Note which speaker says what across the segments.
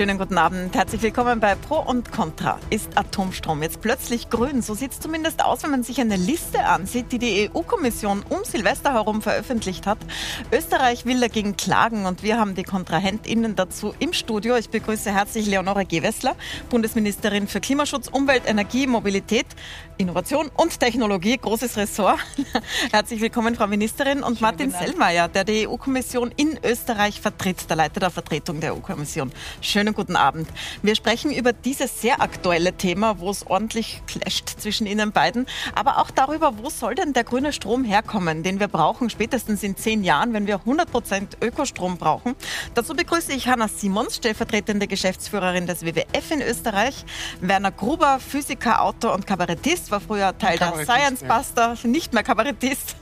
Speaker 1: Schönen guten Abend. Herzlich willkommen bei Pro und Contra. Ist Atomstrom jetzt plötzlich grün? So sieht es zumindest aus, wenn man sich eine Liste ansieht, die die EU-Kommission um Silvester herum veröffentlicht hat. Österreich will dagegen klagen und wir haben die KontrahentInnen dazu im Studio. Ich begrüße herzlich Leonore Gewessler, Bundesministerin für Klimaschutz, Umwelt, Energie, Mobilität, Innovation und Technologie. Großes Ressort. herzlich willkommen, Frau Ministerin. Und Schönen Martin Sellmeier, der die EU-Kommission in Österreich vertritt, der Leiter der Vertretung der EU-Kommission. Schönen guten Abend. Wir sprechen über dieses sehr aktuelle Thema, wo es ordentlich clasht zwischen Ihnen beiden, aber auch darüber, wo soll denn der grüne Strom herkommen, den wir brauchen, spätestens in zehn Jahren, wenn wir 100 Prozent Ökostrom brauchen. Dazu begrüße ich Hanna Simons, stellvertretende Geschäftsführerin des WWF in Österreich, Werner Gruber, Physiker, Autor und Kabarettist, war früher Teil der Science Buster, ja. nicht mehr Kabarettist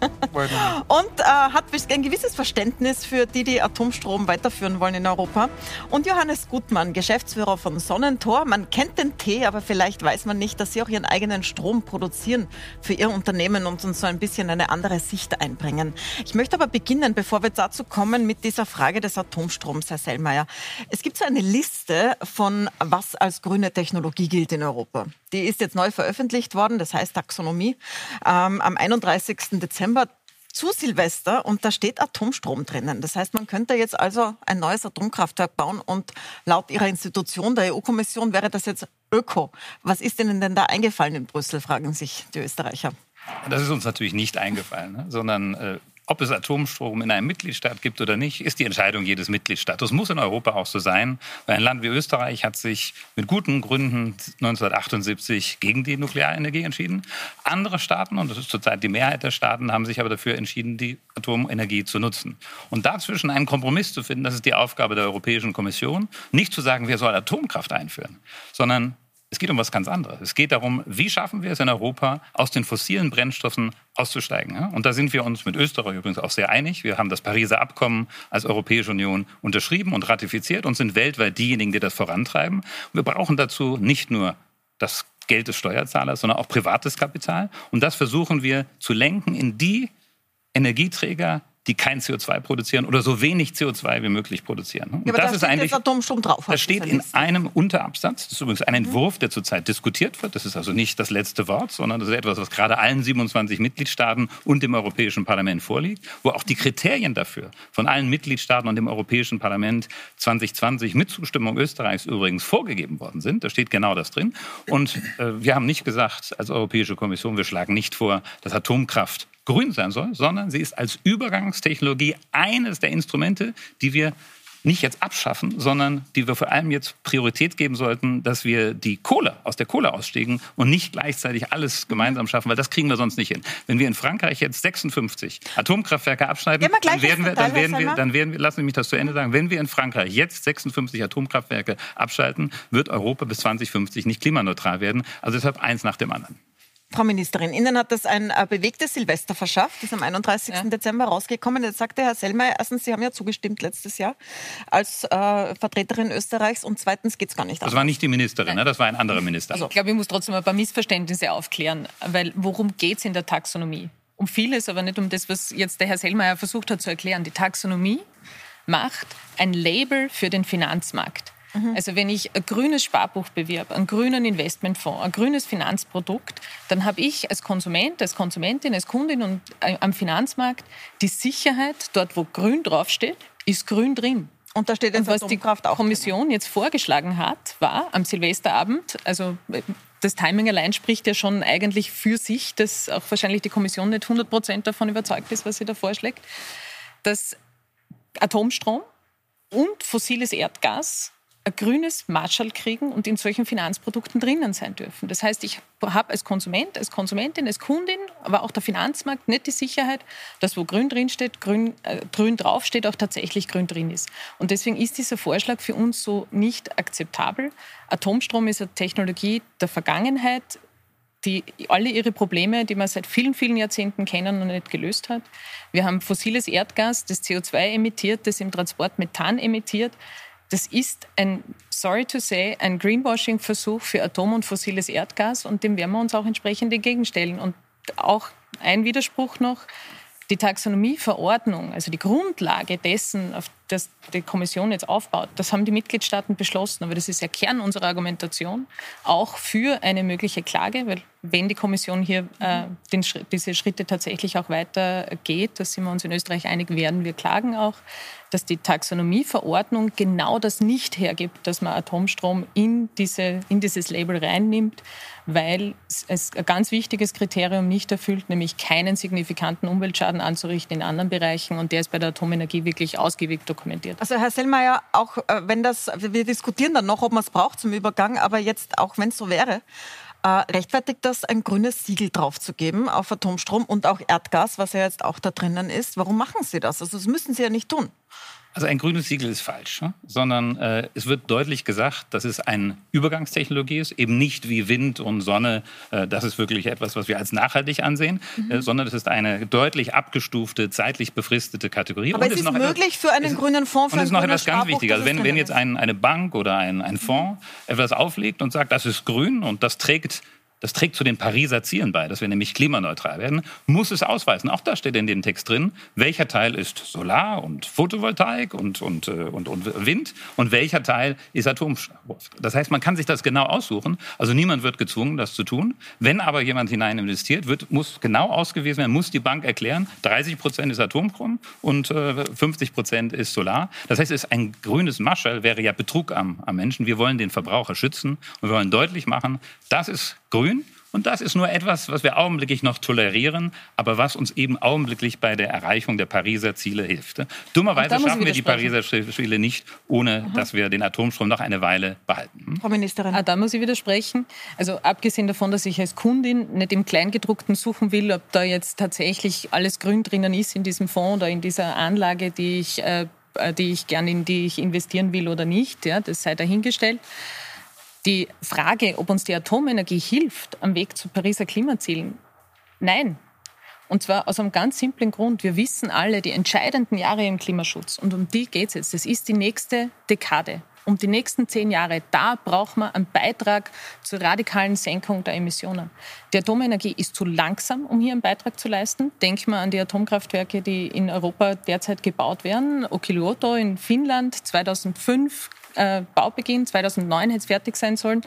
Speaker 1: und äh, hat ein gewisses Verständnis für die, die Atomstrom weiterführen wollen in Europa. Und Johannes Gutmann, Geschäftsführer von Sonnentor. Man kennt den Tee, aber vielleicht weiß man nicht, dass Sie auch Ihren eigenen Strom produzieren für Ihr Unternehmen und uns so ein bisschen eine andere Sicht einbringen. Ich möchte aber beginnen, bevor wir dazu kommen, mit dieser Frage des Atomstroms, Herr Sellmeier. Es gibt so eine Liste von, was als grüne Technologie gilt in Europa. Die ist jetzt neu veröffentlicht worden, das heißt Taxonomie, ähm, am 31. Dezember zu Silvester und da steht Atomstrom drinnen. Das heißt, man könnte jetzt also ein neues Atomkraftwerk bauen und laut Ihrer Institution, der EU-Kommission, wäre das jetzt Öko. Was ist Ihnen denn da eingefallen in Brüssel, fragen sich die Österreicher.
Speaker 2: Das ist uns natürlich nicht eingefallen, ne? sondern äh, ob es Atomstrom in einem Mitgliedstaat gibt oder nicht, ist die Entscheidung jedes Mitgliedstaates. Das muss in Europa auch so sein, weil ein Land wie Österreich hat sich mit guten Gründen 1978 gegen die Nuklearenergie entschieden. Andere Staaten, und das ist zurzeit die Mehrheit der Staaten, haben sich aber dafür entschieden, die Atomenergie zu nutzen. Und dazwischen einen Kompromiss zu finden, das ist die Aufgabe der Europäischen Kommission. Nicht zu sagen, wer soll Atomkraft einführen, sondern es geht um was ganz anderes. Es geht darum, wie schaffen wir es in Europa, aus den fossilen Brennstoffen auszusteigen. Und da sind wir uns mit Österreich übrigens auch sehr einig. Wir haben das Pariser Abkommen als Europäische Union unterschrieben und ratifiziert und sind weltweit diejenigen, die das vorantreiben. wir brauchen dazu nicht nur das Geld des Steuerzahlers, sondern auch privates Kapital. Und das versuchen wir zu lenken in die Energieträger, die kein CO2 produzieren oder so wenig CO2 wie möglich produzieren.
Speaker 1: Und ja, aber das da ist eigentlich
Speaker 2: Atomstrom drauf. Das steht in einem Unterabsatz. Das ist übrigens ein Entwurf, der zurzeit diskutiert wird. Das ist also nicht das letzte Wort, sondern das ist etwas, was gerade allen 27 Mitgliedstaaten und dem Europäischen Parlament vorliegt, wo auch die Kriterien dafür von allen Mitgliedstaaten und dem Europäischen Parlament 2020 mit Zustimmung Österreichs übrigens vorgegeben worden sind. Da steht genau das drin. Und äh, wir haben nicht gesagt als Europäische Kommission, wir schlagen nicht vor, dass Atomkraft grün sein soll, sondern sie ist als Übergangstechnologie eines der Instrumente, die wir nicht jetzt abschaffen, sondern die wir vor allem jetzt Priorität geben sollten, dass wir die Kohle aus der Kohle ausstiegen und nicht gleichzeitig alles gemeinsam schaffen, weil das kriegen wir sonst nicht hin. Wenn wir in Frankreich jetzt 56 Atomkraftwerke abschneiden, dann werden wir, dann werden wir, dann werden wir, lassen Sie mich das zu Ende sagen, wenn wir in Frankreich jetzt 56 Atomkraftwerke abschalten, wird Europa bis 2050 nicht klimaneutral werden. Also deshalb eins nach dem anderen.
Speaker 1: Frau Ministerin, Ihnen hat das ein äh, bewegtes Silvester verschafft, ist am 31. Ja. Dezember rausgekommen. Jetzt sagte Herr Sellmeier, erstens, Sie haben ja zugestimmt letztes Jahr als äh, Vertreterin Österreichs und zweitens geht es gar nicht
Speaker 2: Das war nicht die Ministerin, ne? das war ein anderer Minister.
Speaker 3: Also, ich glaube, ich muss trotzdem ein paar Missverständnisse aufklären, weil worum geht es in der Taxonomie? Um vieles, aber nicht um das, was jetzt der Herr Sellmeier versucht hat zu erklären. Die Taxonomie macht ein Label für den Finanzmarkt. Mhm. Also wenn ich ein grünes Sparbuch bewerbe, einen grünen Investmentfonds, ein grünes Finanzprodukt, dann habe ich als Konsument, als Konsumentin, als Kundin und äh, am Finanzmarkt die Sicherheit, dort wo grün draufsteht, ist grün drin.
Speaker 1: Und da steht jetzt
Speaker 3: und was die Kommission jetzt vorgeschlagen hat, war am Silvesterabend, also äh, das Timing allein spricht ja schon eigentlich für sich, dass auch wahrscheinlich die Kommission nicht 100 Prozent davon überzeugt ist, was sie da vorschlägt, dass Atomstrom und fossiles Erdgas ein grünes Marschall kriegen und in solchen Finanzprodukten drinnen sein dürfen. Das heißt, ich habe als Konsument, als Konsumentin, als Kundin, aber auch der Finanzmarkt nicht die Sicherheit, dass wo grün drinsteht, grün, äh, grün draufsteht, auch tatsächlich grün drin ist. Und deswegen ist dieser Vorschlag für uns so nicht akzeptabel. Atomstrom ist eine Technologie der Vergangenheit, die alle ihre Probleme, die man seit vielen, vielen Jahrzehnten kennen, noch nicht gelöst hat. Wir haben fossiles Erdgas, das CO2 emittiert, das im Transport Methan emittiert. Das ist ein, sorry to say, ein Greenwashing-Versuch für Atom- und fossiles Erdgas und dem werden wir uns auch entsprechend entgegenstellen. Und auch ein Widerspruch noch, die Taxonomieverordnung, also die Grundlage dessen, auf das die Kommission jetzt aufbaut, das haben die Mitgliedstaaten beschlossen. Aber das ist ja Kern unserer Argumentation, auch für eine mögliche Klage, weil wenn die Kommission hier äh, den, diese Schritte tatsächlich auch weitergeht, da sind wir uns in Österreich einig, werden wir klagen auch, dass die Taxonomieverordnung genau das nicht hergibt, dass man Atomstrom in, diese, in dieses Label reinnimmt, weil es ein ganz wichtiges Kriterium nicht erfüllt, nämlich keinen signifikanten Umweltschaden anzurichten in anderen Bereichen. Und der ist bei der Atomenergie wirklich ausgiebig dokumentiert.
Speaker 1: Also Herr Sellmeier, auch äh, wenn das, wir diskutieren dann noch, ob man es braucht zum Übergang, aber jetzt auch wenn es so wäre, äh, rechtfertigt das, ein grünes Siegel draufzugeben auf Atomstrom und auch Erdgas, was ja jetzt auch da drinnen ist? Warum machen Sie das? Also das müssen Sie ja nicht tun.
Speaker 2: Also ein grünes Siegel ist falsch, ne? sondern äh, es wird deutlich gesagt, dass es eine Übergangstechnologie ist, eben nicht wie Wind und Sonne, äh, das ist wirklich etwas, was wir als nachhaltig ansehen, mhm. äh, sondern es ist eine deutlich abgestufte, zeitlich befristete Kategorie.
Speaker 1: Aber und es ist, ist möglich etwas, für einen ist, grünen Fonds.
Speaker 2: Und es ist noch etwas ganz Wichtiges. Also wenn, wenn jetzt ein, eine Bank oder ein, ein Fonds mhm. etwas auflegt und sagt, das ist grün und das trägt das trägt zu den Pariser Zielen bei, dass wir nämlich klimaneutral werden, muss es ausweisen. Auch da steht in dem Text drin, welcher Teil ist Solar und Photovoltaik und, und, äh, und, und Wind und welcher Teil ist Atomstoff. Das heißt, man kann sich das genau aussuchen. Also niemand wird gezwungen, das zu tun. Wenn aber jemand hinein investiert, wird, muss genau ausgewiesen werden, muss die Bank erklären, 30 Prozent ist Atomstrom und äh, 50 Prozent ist Solar. Das heißt, es ist ein grünes Maschel, wäre ja Betrug am, am Menschen. Wir wollen den Verbraucher schützen und wir wollen deutlich machen, das ist grün. Und das ist nur etwas, was wir augenblicklich noch tolerieren, aber was uns eben augenblicklich bei der Erreichung der Pariser Ziele hilft. Dummerweise schaffen wir die Pariser Ziele nicht, ohne Aha. dass wir den Atomstrom noch eine Weile behalten.
Speaker 3: Hm? Frau Ministerin. Ah, da muss ich widersprechen. Also abgesehen davon, dass ich als Kundin nicht im Kleingedruckten suchen will, ob da jetzt tatsächlich alles grün drinnen ist in diesem Fonds oder in dieser Anlage, die ich, äh, die ich gerne in die ich investieren will oder nicht, ja, das sei dahingestellt. Die Frage, ob uns die Atomenergie hilft am Weg zu Pariser Klimazielen, nein. Und zwar aus einem ganz simplen Grund. Wir wissen alle, die entscheidenden Jahre im Klimaschutz, und um die geht es jetzt, das ist die nächste Dekade. Um die nächsten zehn Jahre, da braucht man einen Beitrag zur radikalen Senkung der Emissionen. Die Atomenergie ist zu langsam, um hier einen Beitrag zu leisten. Denken wir an die Atomkraftwerke, die in Europa derzeit gebaut werden. Olkiluoto in Finnland 2005 äh, Baubeginn 2009 hätte es fertig sein sollen.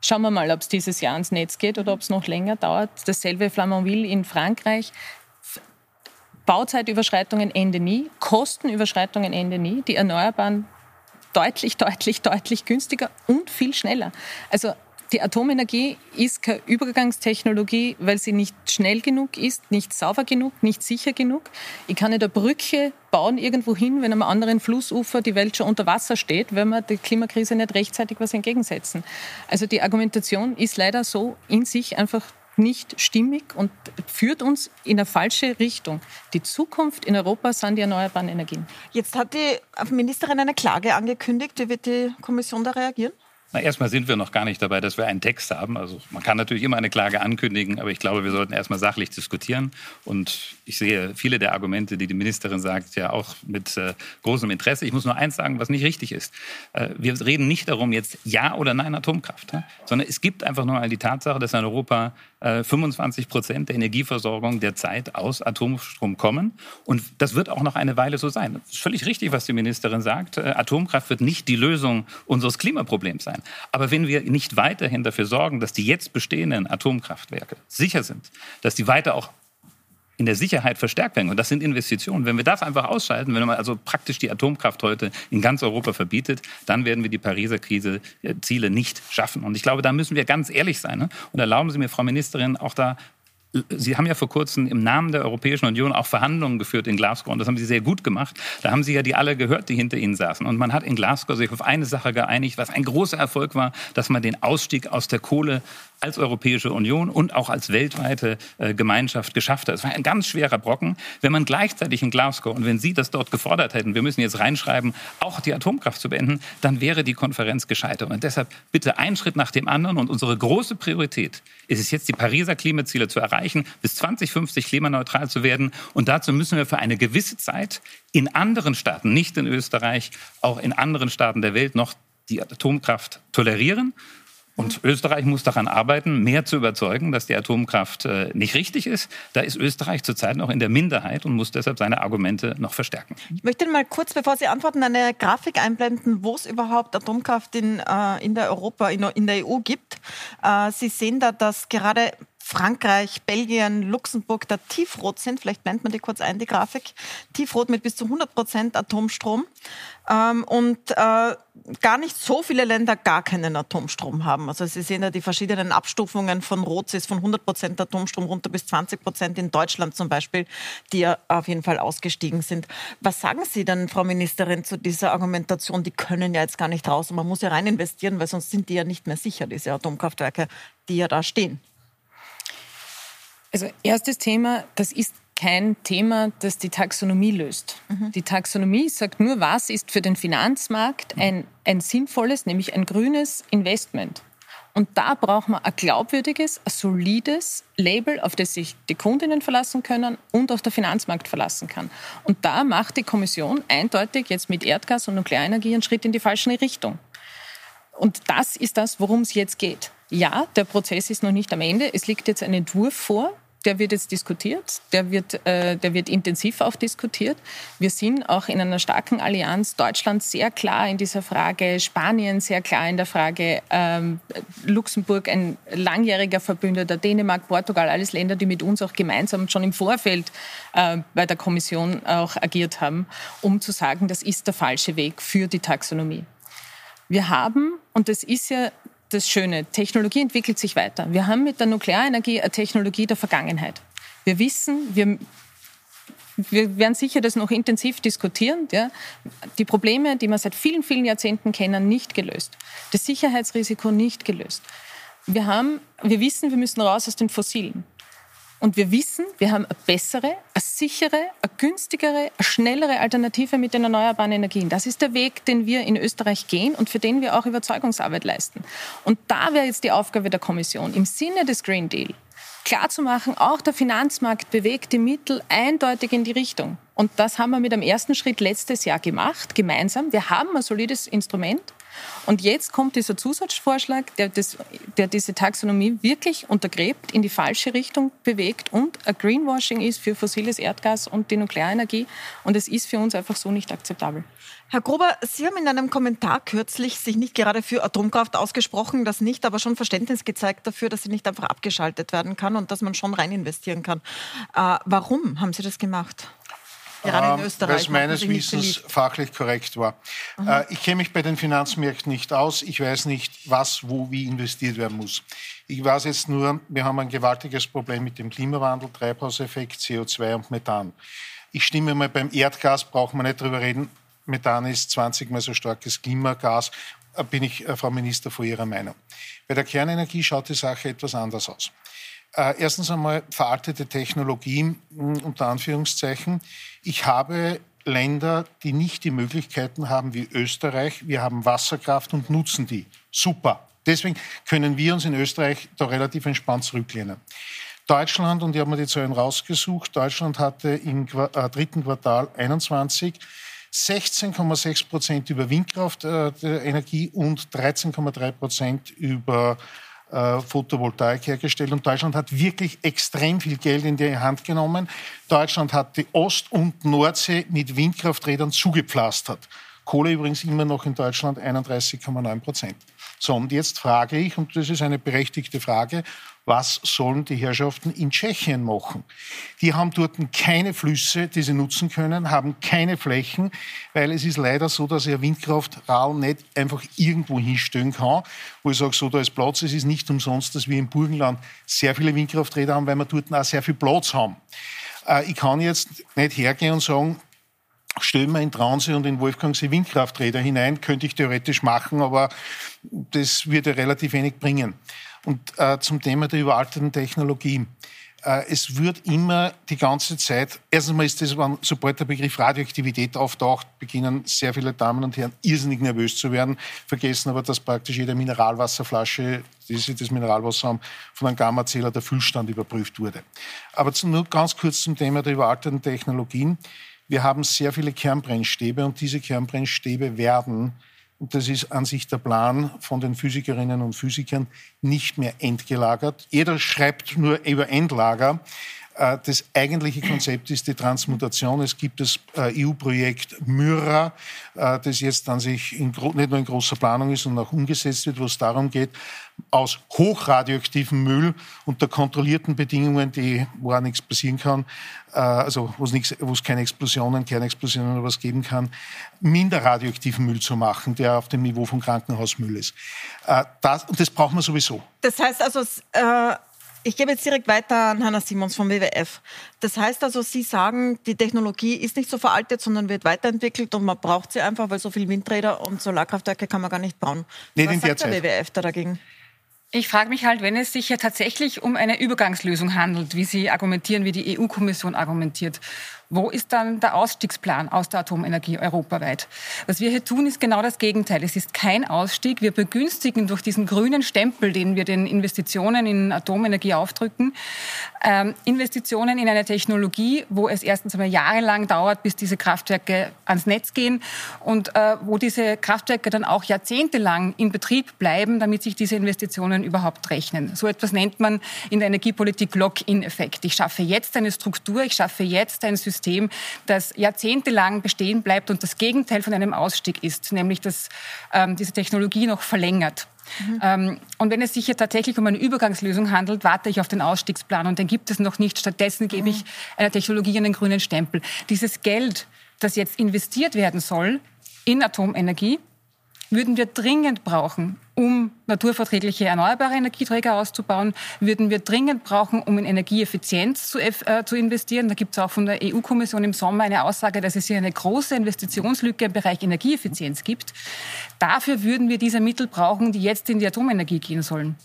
Speaker 3: Schauen wir mal, ob es dieses Jahr ans Netz geht oder ob es noch länger dauert. Dasselbe Flamanville in Frankreich. Bauzeitüberschreitungen Ende nie, Kostenüberschreitungen Ende nie. Die Erneuerbaren deutlich, deutlich, deutlich günstiger und viel schneller. Also die Atomenergie ist keine Übergangstechnologie, weil sie nicht schnell genug ist, nicht sauber genug, nicht sicher genug. Ich kann nicht eine Brücke bauen irgendwo hin, wenn am anderen Flussufer die Welt schon unter Wasser steht, wenn wir der Klimakrise nicht rechtzeitig was entgegensetzen. Also die Argumentation ist leider so in sich einfach nicht stimmig und führt uns in eine falsche Richtung. Die Zukunft in Europa sind die erneuerbaren Energien.
Speaker 1: Jetzt hat die Ministerin eine Klage angekündigt. Wie wird die Kommission da reagieren?
Speaker 2: Na, erstmal sind wir noch gar nicht dabei, dass wir einen Text haben. Also man kann natürlich immer eine Klage ankündigen, aber ich glaube, wir sollten erstmal sachlich diskutieren. Und ich sehe viele der Argumente, die die Ministerin sagt, ja auch mit äh, großem Interesse. Ich muss nur eins sagen, was nicht richtig ist. Äh, wir reden nicht darum, jetzt Ja oder Nein Atomkraft, ja? sondern es gibt einfach nur mal die Tatsache, dass in Europa 25 Prozent der Energieversorgung derzeit aus Atomstrom kommen. Und das wird auch noch eine Weile so sein. Völlig richtig, was die Ministerin sagt. Äh, Atomkraft wird nicht die Lösung unseres Klimaproblems sein. Aber wenn wir nicht weiterhin dafür sorgen, dass die jetzt bestehenden Atomkraftwerke sicher sind, dass die weiter auch in der Sicherheit verstärkt werden. Und das sind Investitionen. Wenn wir das einfach ausschalten, wenn man also praktisch die Atomkraft heute in ganz Europa verbietet, dann werden wir die Pariser Krise äh, nicht schaffen. Und ich glaube, da müssen wir ganz ehrlich sein. Ne? Und erlauben Sie mir, Frau Ministerin, auch da Sie haben ja vor kurzem im Namen der Europäischen Union auch Verhandlungen geführt in Glasgow und das haben Sie sehr gut gemacht. Da haben Sie ja die alle gehört, die hinter Ihnen saßen. Und man hat in Glasgow sich auf eine Sache geeinigt, was ein großer Erfolg war, dass man den Ausstieg aus der Kohle als Europäische Union und auch als weltweite äh, Gemeinschaft geschafft hat. Es war ein ganz schwerer Brocken. Wenn man gleichzeitig in Glasgow und wenn Sie das dort gefordert hätten, wir müssen jetzt reinschreiben, auch die Atomkraft zu beenden, dann wäre die Konferenz gescheitert. Und deshalb bitte ein Schritt nach dem anderen. Und unsere große Priorität ist es jetzt, die Pariser Klimaziele zu erreichen, bis 2050 klimaneutral zu werden. Und dazu müssen wir für eine gewisse Zeit in anderen Staaten, nicht in Österreich, auch in anderen Staaten der Welt noch die Atomkraft tolerieren Und Österreich muss daran arbeiten, mehr zu überzeugen, dass die Atomkraft äh, nicht richtig ist. Da ist Österreich zurzeit noch in der Minderheit und muss deshalb seine Argumente noch verstärken.
Speaker 1: Ich möchte mal kurz, bevor Sie antworten, eine Grafik einblenden, wo es überhaupt Atomkraft in, äh, in der Europa, in, der EU gibt. Äh, Sie sehen da, dass gerade Frankreich, Belgien, Luxemburg da tiefrot sind. Vielleicht blendet man die kurz ein, die Grafik. Tiefrot mit bis zu 100 Prozent Atomstrom. Ähm, und äh, gar nicht so viele Länder gar keinen Atomstrom haben. Also Sie sehen ja die verschiedenen Abstufungen von Rot ist von 100 Prozent Atomstrom runter bis 20 Prozent in Deutschland zum Beispiel, die ja auf jeden Fall ausgestiegen sind. Was sagen Sie dann, Frau Ministerin, zu dieser Argumentation? Die können ja jetzt gar nicht raus und man muss ja rein investieren, weil sonst sind die ja nicht mehr sicher, diese Atomkraftwerke, die ja da stehen.
Speaker 3: Also erstes Thema, das ist kein Thema, das die Taxonomie löst. Mhm. Die Taxonomie sagt nur, was ist für den Finanzmarkt ein, ein sinnvolles, nämlich ein grünes Investment. Und da braucht man ein glaubwürdiges, ein solides Label, auf das sich die Kundinnen verlassen können und auch der Finanzmarkt verlassen kann. Und da macht die Kommission eindeutig jetzt mit Erdgas und Nuklearenergie einen Schritt in die falsche Richtung. Und das ist das, worum es jetzt geht. Ja, der Prozess ist noch nicht am Ende. Es liegt jetzt ein Entwurf vor, der wird jetzt diskutiert, der wird, äh, der wird intensiv auch diskutiert. Wir sind auch in einer starken Allianz. Deutschland sehr klar in dieser Frage, Spanien sehr klar in der Frage, ähm, Luxemburg ein langjähriger Verbündeter, Dänemark, Portugal, alles Länder, die mit uns auch gemeinsam schon im Vorfeld äh, bei der Kommission auch agiert haben, um zu sagen, das ist der falsche Weg für die Taxonomie. Wir haben, und das ist ja das Schöne. Technologie entwickelt sich weiter. Wir haben mit der Nuklearenergie eine Technologie der Vergangenheit. Wir wissen, wir, wir werden sicher das noch intensiv diskutieren. Ja. Die Probleme, die wir seit vielen, vielen Jahrzehnten kennen, nicht gelöst. Das Sicherheitsrisiko nicht gelöst. Wir, haben, wir wissen, wir müssen raus aus den Fossilen. Und wir wissen, wir haben eine bessere, eine sichere, eine günstigere, eine schnellere Alternative mit den erneuerbaren Energien. Das ist der Weg, den wir in Österreich gehen und für den wir auch Überzeugungsarbeit leisten. Und da wäre jetzt die Aufgabe der Kommission, im Sinne des Green Deal klarzumachen, auch der Finanzmarkt bewegt die Mittel eindeutig in die Richtung. Und das haben wir mit dem ersten Schritt letztes Jahr gemacht, gemeinsam. Wir haben ein solides Instrument. Und jetzt kommt dieser Zusatzvorschlag, der, das, der diese Taxonomie wirklich untergräbt, in die falsche Richtung bewegt und ein Greenwashing ist für fossiles Erdgas und die Nuklearenergie. Und es ist für uns einfach so nicht akzeptabel.
Speaker 1: Herr Gruber, Sie haben in einem Kommentar kürzlich sich nicht gerade für Atomkraft ausgesprochen, das nicht, aber schon Verständnis gezeigt dafür, dass sie nicht einfach abgeschaltet werden kann und dass man schon rein investieren kann. Äh, warum haben Sie das gemacht?
Speaker 4: Gerade in ähm, Österreich. Es meines Wissens fachlich korrekt war. Mhm. Ich kenne mich bei den Finanzmärkten nicht aus. Ich weiß nicht, was, wo, wie investiert werden muss. Ich weiß jetzt nur, wir haben ein gewaltiges Problem mit dem Klimawandel, Treibhauseffekt, CO2 und Methan. Ich stimme mal beim Erdgas, brauchen wir nicht drüber reden. Methan ist 20 mal so starkes Klimagas. Äh, bin ich, äh, Frau Minister, vor Ihrer Meinung. Bei der Kernenergie schaut die Sache etwas anders aus. Äh, erstens einmal veraltete Technologien hm, unter Anführungszeichen. Ich habe Länder, die nicht die Möglichkeiten haben wie Österreich. Wir haben Wasserkraft und nutzen die. Super. Deswegen können wir uns in Österreich da relativ entspannt zurücklehnen. Deutschland, und ich habe mir die Zahlen rausgesucht, Deutschland hatte im äh, dritten Quartal 21 16,6 Prozent über Windkraftenergie äh, und 13,3 Prozent über äh, Photovoltaik hergestellt. Und Deutschland hat wirklich extrem viel Geld in die Hand genommen. Deutschland hat die Ost- und Nordsee mit Windkrafträdern zugepflastert. Kohle übrigens immer noch in Deutschland 31,9 Prozent. So, und jetzt frage ich, und das ist eine berechtigte Frage, was sollen die Herrschaften in Tschechien machen? Die haben dort keine Flüsse, die sie nutzen können, haben keine Flächen, weil es ist leider so, dass ihr Windkraftrad nicht einfach irgendwo hinstellen kann, wo ich sage, so, da ist Platz. Es ist nicht umsonst, dass wir im Burgenland sehr viele Windkrafträder haben, weil wir dort auch sehr viel Platz haben. Äh, ich kann jetzt nicht hergehen und sagen, stellen wir in Traunsee und in Wolfgangsee Windkrafträder hinein, könnte ich theoretisch machen, aber das würde relativ wenig bringen. Und äh, zum Thema der überalterten Technologie. Äh, es wird immer die ganze Zeit, erstens mal ist das, sobald der Begriff Radioaktivität auftaucht, beginnen sehr viele Damen und Herren irrsinnig nervös zu werden, vergessen aber, dass praktisch jede Mineralwasserflasche, die sie das Mineralwasser haben, von einem Gammazähler der Füllstand überprüft wurde. Aber nur ganz kurz zum Thema der überalterten Technologien. Wir haben sehr viele Kernbrennstäbe und diese Kernbrennstäbe werden und das ist an sich der Plan von den Physikerinnen und Physikern, nicht mehr entgelagert. Jeder schreibt nur über Endlager. Äh, das eigentliche Konzept ist die Transmutation. Es gibt das äh, EU-Projekt Myra, äh, das jetzt an sich in, nicht nur in großer Planung ist, sondern auch umgesetzt wird, wo es darum geht, aus hochradioaktivem Müll unter kontrollierten Bedingungen, die, wo auch nichts passieren kann, also wo es, nichts, wo es keine Explosionen, Kernexplosionen oder was geben kann, minder radioaktiven Müll zu machen, der auf dem Niveau von Krankenhausmüll ist. Das, und das braucht man sowieso.
Speaker 1: Das heißt also, äh ich gebe jetzt direkt weiter an Hanna Simons vom WWF. Das heißt also, Sie sagen, die Technologie ist nicht so veraltet, sondern wird weiterentwickelt und man braucht sie einfach, weil so viele Windräder und Solarkraftwerke kann man gar nicht bauen.
Speaker 4: Nicht Was in sagt der
Speaker 1: WWF da dagegen?
Speaker 5: Ich frage mich halt, wenn es sich ja tatsächlich um eine Übergangslösung handelt, wie Sie argumentieren, wie die EU-Kommission argumentiert, wo ist dann der Ausstiegsplan aus der Atomenergie europaweit? Was wir hier tun, ist genau das Gegenteil. Es ist kein Ausstieg. Wir begünstigen durch diesen grünen Stempel, den wir den Investitionen in Atomenergie aufdrücken, ähm, Investitionen in eine Technologie, wo es erstens einmal jahrelang dauert, bis diese Kraftwerke ans Netz gehen und äh, wo diese Kraftwerke dann auch jahrzehntelang in Betrieb bleiben, damit sich diese Investitionen überhaupt rechnen. So etwas nennt man in der Energiepolitik Lock-in-Effekt. Ich schaffe jetzt eine Struktur, ich schaffe jetzt ein System, System, das jahrzehntelang bestehen bleibt und das Gegenteil von einem Ausstieg ist, nämlich dass ähm, diese Technologie noch verlängert. Mhm. Ähm, und wenn es sich hier tatsächlich um eine Übergangslösung handelt, warte ich auf den Ausstiegsplan und den gibt es noch nicht. Stattdessen gebe ich mhm. einer Technologie einen grünen Stempel. Dieses Geld, das jetzt investiert werden soll in Atomenergie, würden wir dringend brauchen, um naturverträgliche erneuerbare Energieträger auszubauen, würden wir dringend brauchen, um in Energieeffizienz zu, äh, zu investieren. Da gibt es auch von der EU-Kommission im Sommer eine Aussage, dass es hier eine große Investitionslücke im Bereich Energieeffizienz gibt. Dafür würden wir diese Mittel brauchen, die jetzt in die Atomenergie gehen sollen.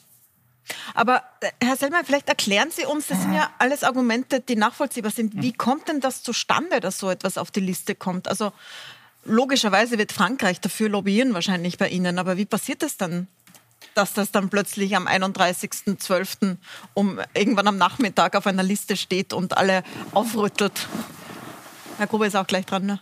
Speaker 1: Aber äh, Herr Sellmann, vielleicht erklären Sie uns, das sind ja alles Argumente, die nachvollziehbar sind. Wie kommt denn das zustande, dass so etwas auf die Liste kommt? Also Logischerweise wird Frankreich dafür lobbyieren wahrscheinlich bei Ihnen, aber wie passiert das dann? Dass das dann plötzlich am 31.12. um irgendwann am Nachmittag auf einer Liste steht und alle aufrüttelt. Herr Grube ist auch gleich dran, ne?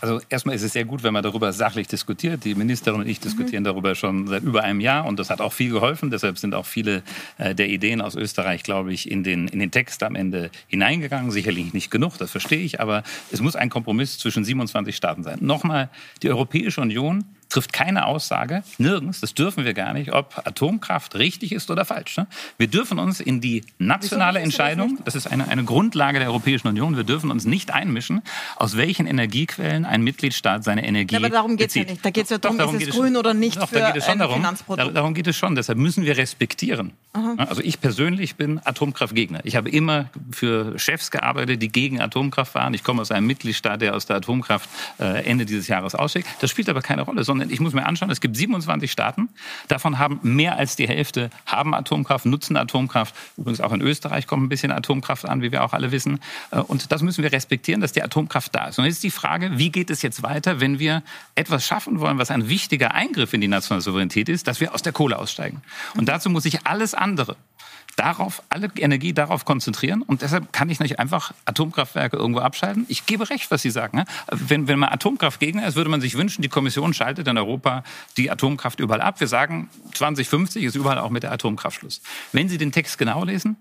Speaker 2: Also erstmal ist es sehr gut, wenn man darüber sachlich diskutiert. Die Ministerin und ich diskutieren mhm. darüber schon seit über einem Jahr und das hat auch viel geholfen. Deshalb sind auch viele äh, der Ideen aus Österreich, glaube ich, in den, in den Text am Ende hineingegangen. Sicherlich nicht genug, das verstehe ich, aber es muss ein Kompromiss zwischen 27 Staaten sein. Nochmal, die Europäische Union trifft keine Aussage, nirgends, das dürfen wir gar nicht, ob Atomkraft richtig ist oder falsch. Ne? Wir dürfen uns in die nationale Entscheidung, das ist eine, eine Grundlage der Europäischen Union, wir dürfen uns nicht einmischen, aus welchen Energiequellen ein Mitgliedstaat seine Energie ja,
Speaker 1: Aber darum geht es ja nicht. Da geht es ja darum, darum ist es grün oder nicht doch, für da geht es schon
Speaker 2: darum, Finanzprodukt. Darum geht es schon. Deshalb müssen wir respektieren. Aha. Also ich persönlich bin Atomkraftgegner. Ich habe immer für Chefs gearbeitet, die gegen Atomkraft waren. Ich komme aus einem Mitgliedstaat, der aus der Atomkraft äh, Ende dieses Jahres aussteigt. Das spielt aber keine Rolle, sondern ich muss mir anschauen, es gibt 27 Staaten. Davon haben mehr als die Hälfte haben Atomkraft, nutzen Atomkraft. Übrigens auch in Österreich kommt ein bisschen Atomkraft an, wie wir auch alle wissen. Äh, und das müssen wir respektieren, dass die Atomkraft da ist. Und jetzt ist die Frage, wie geht es jetzt weiter, wenn wir etwas schaffen wollen, was ein wichtiger Eingriff in die nationale Souveränität ist, dass wir aus der Kohle aussteigen. Und dazu muss sich alles andere darauf, alle Energie darauf konzentrieren. Und deshalb kann ich nicht einfach Atomkraftwerke irgendwo abschalten. Ich gebe recht, was Sie sagen. Ne? Wenn, wenn man Atomkraftgegner ist, würde man sich wünschen, die Kommission schaltet in Europa die Atomkraft überall ab. Wir sagen, 2050 ist überall auch mit der Atomkraft Schluss. Wenn Sie den Text genau lesen,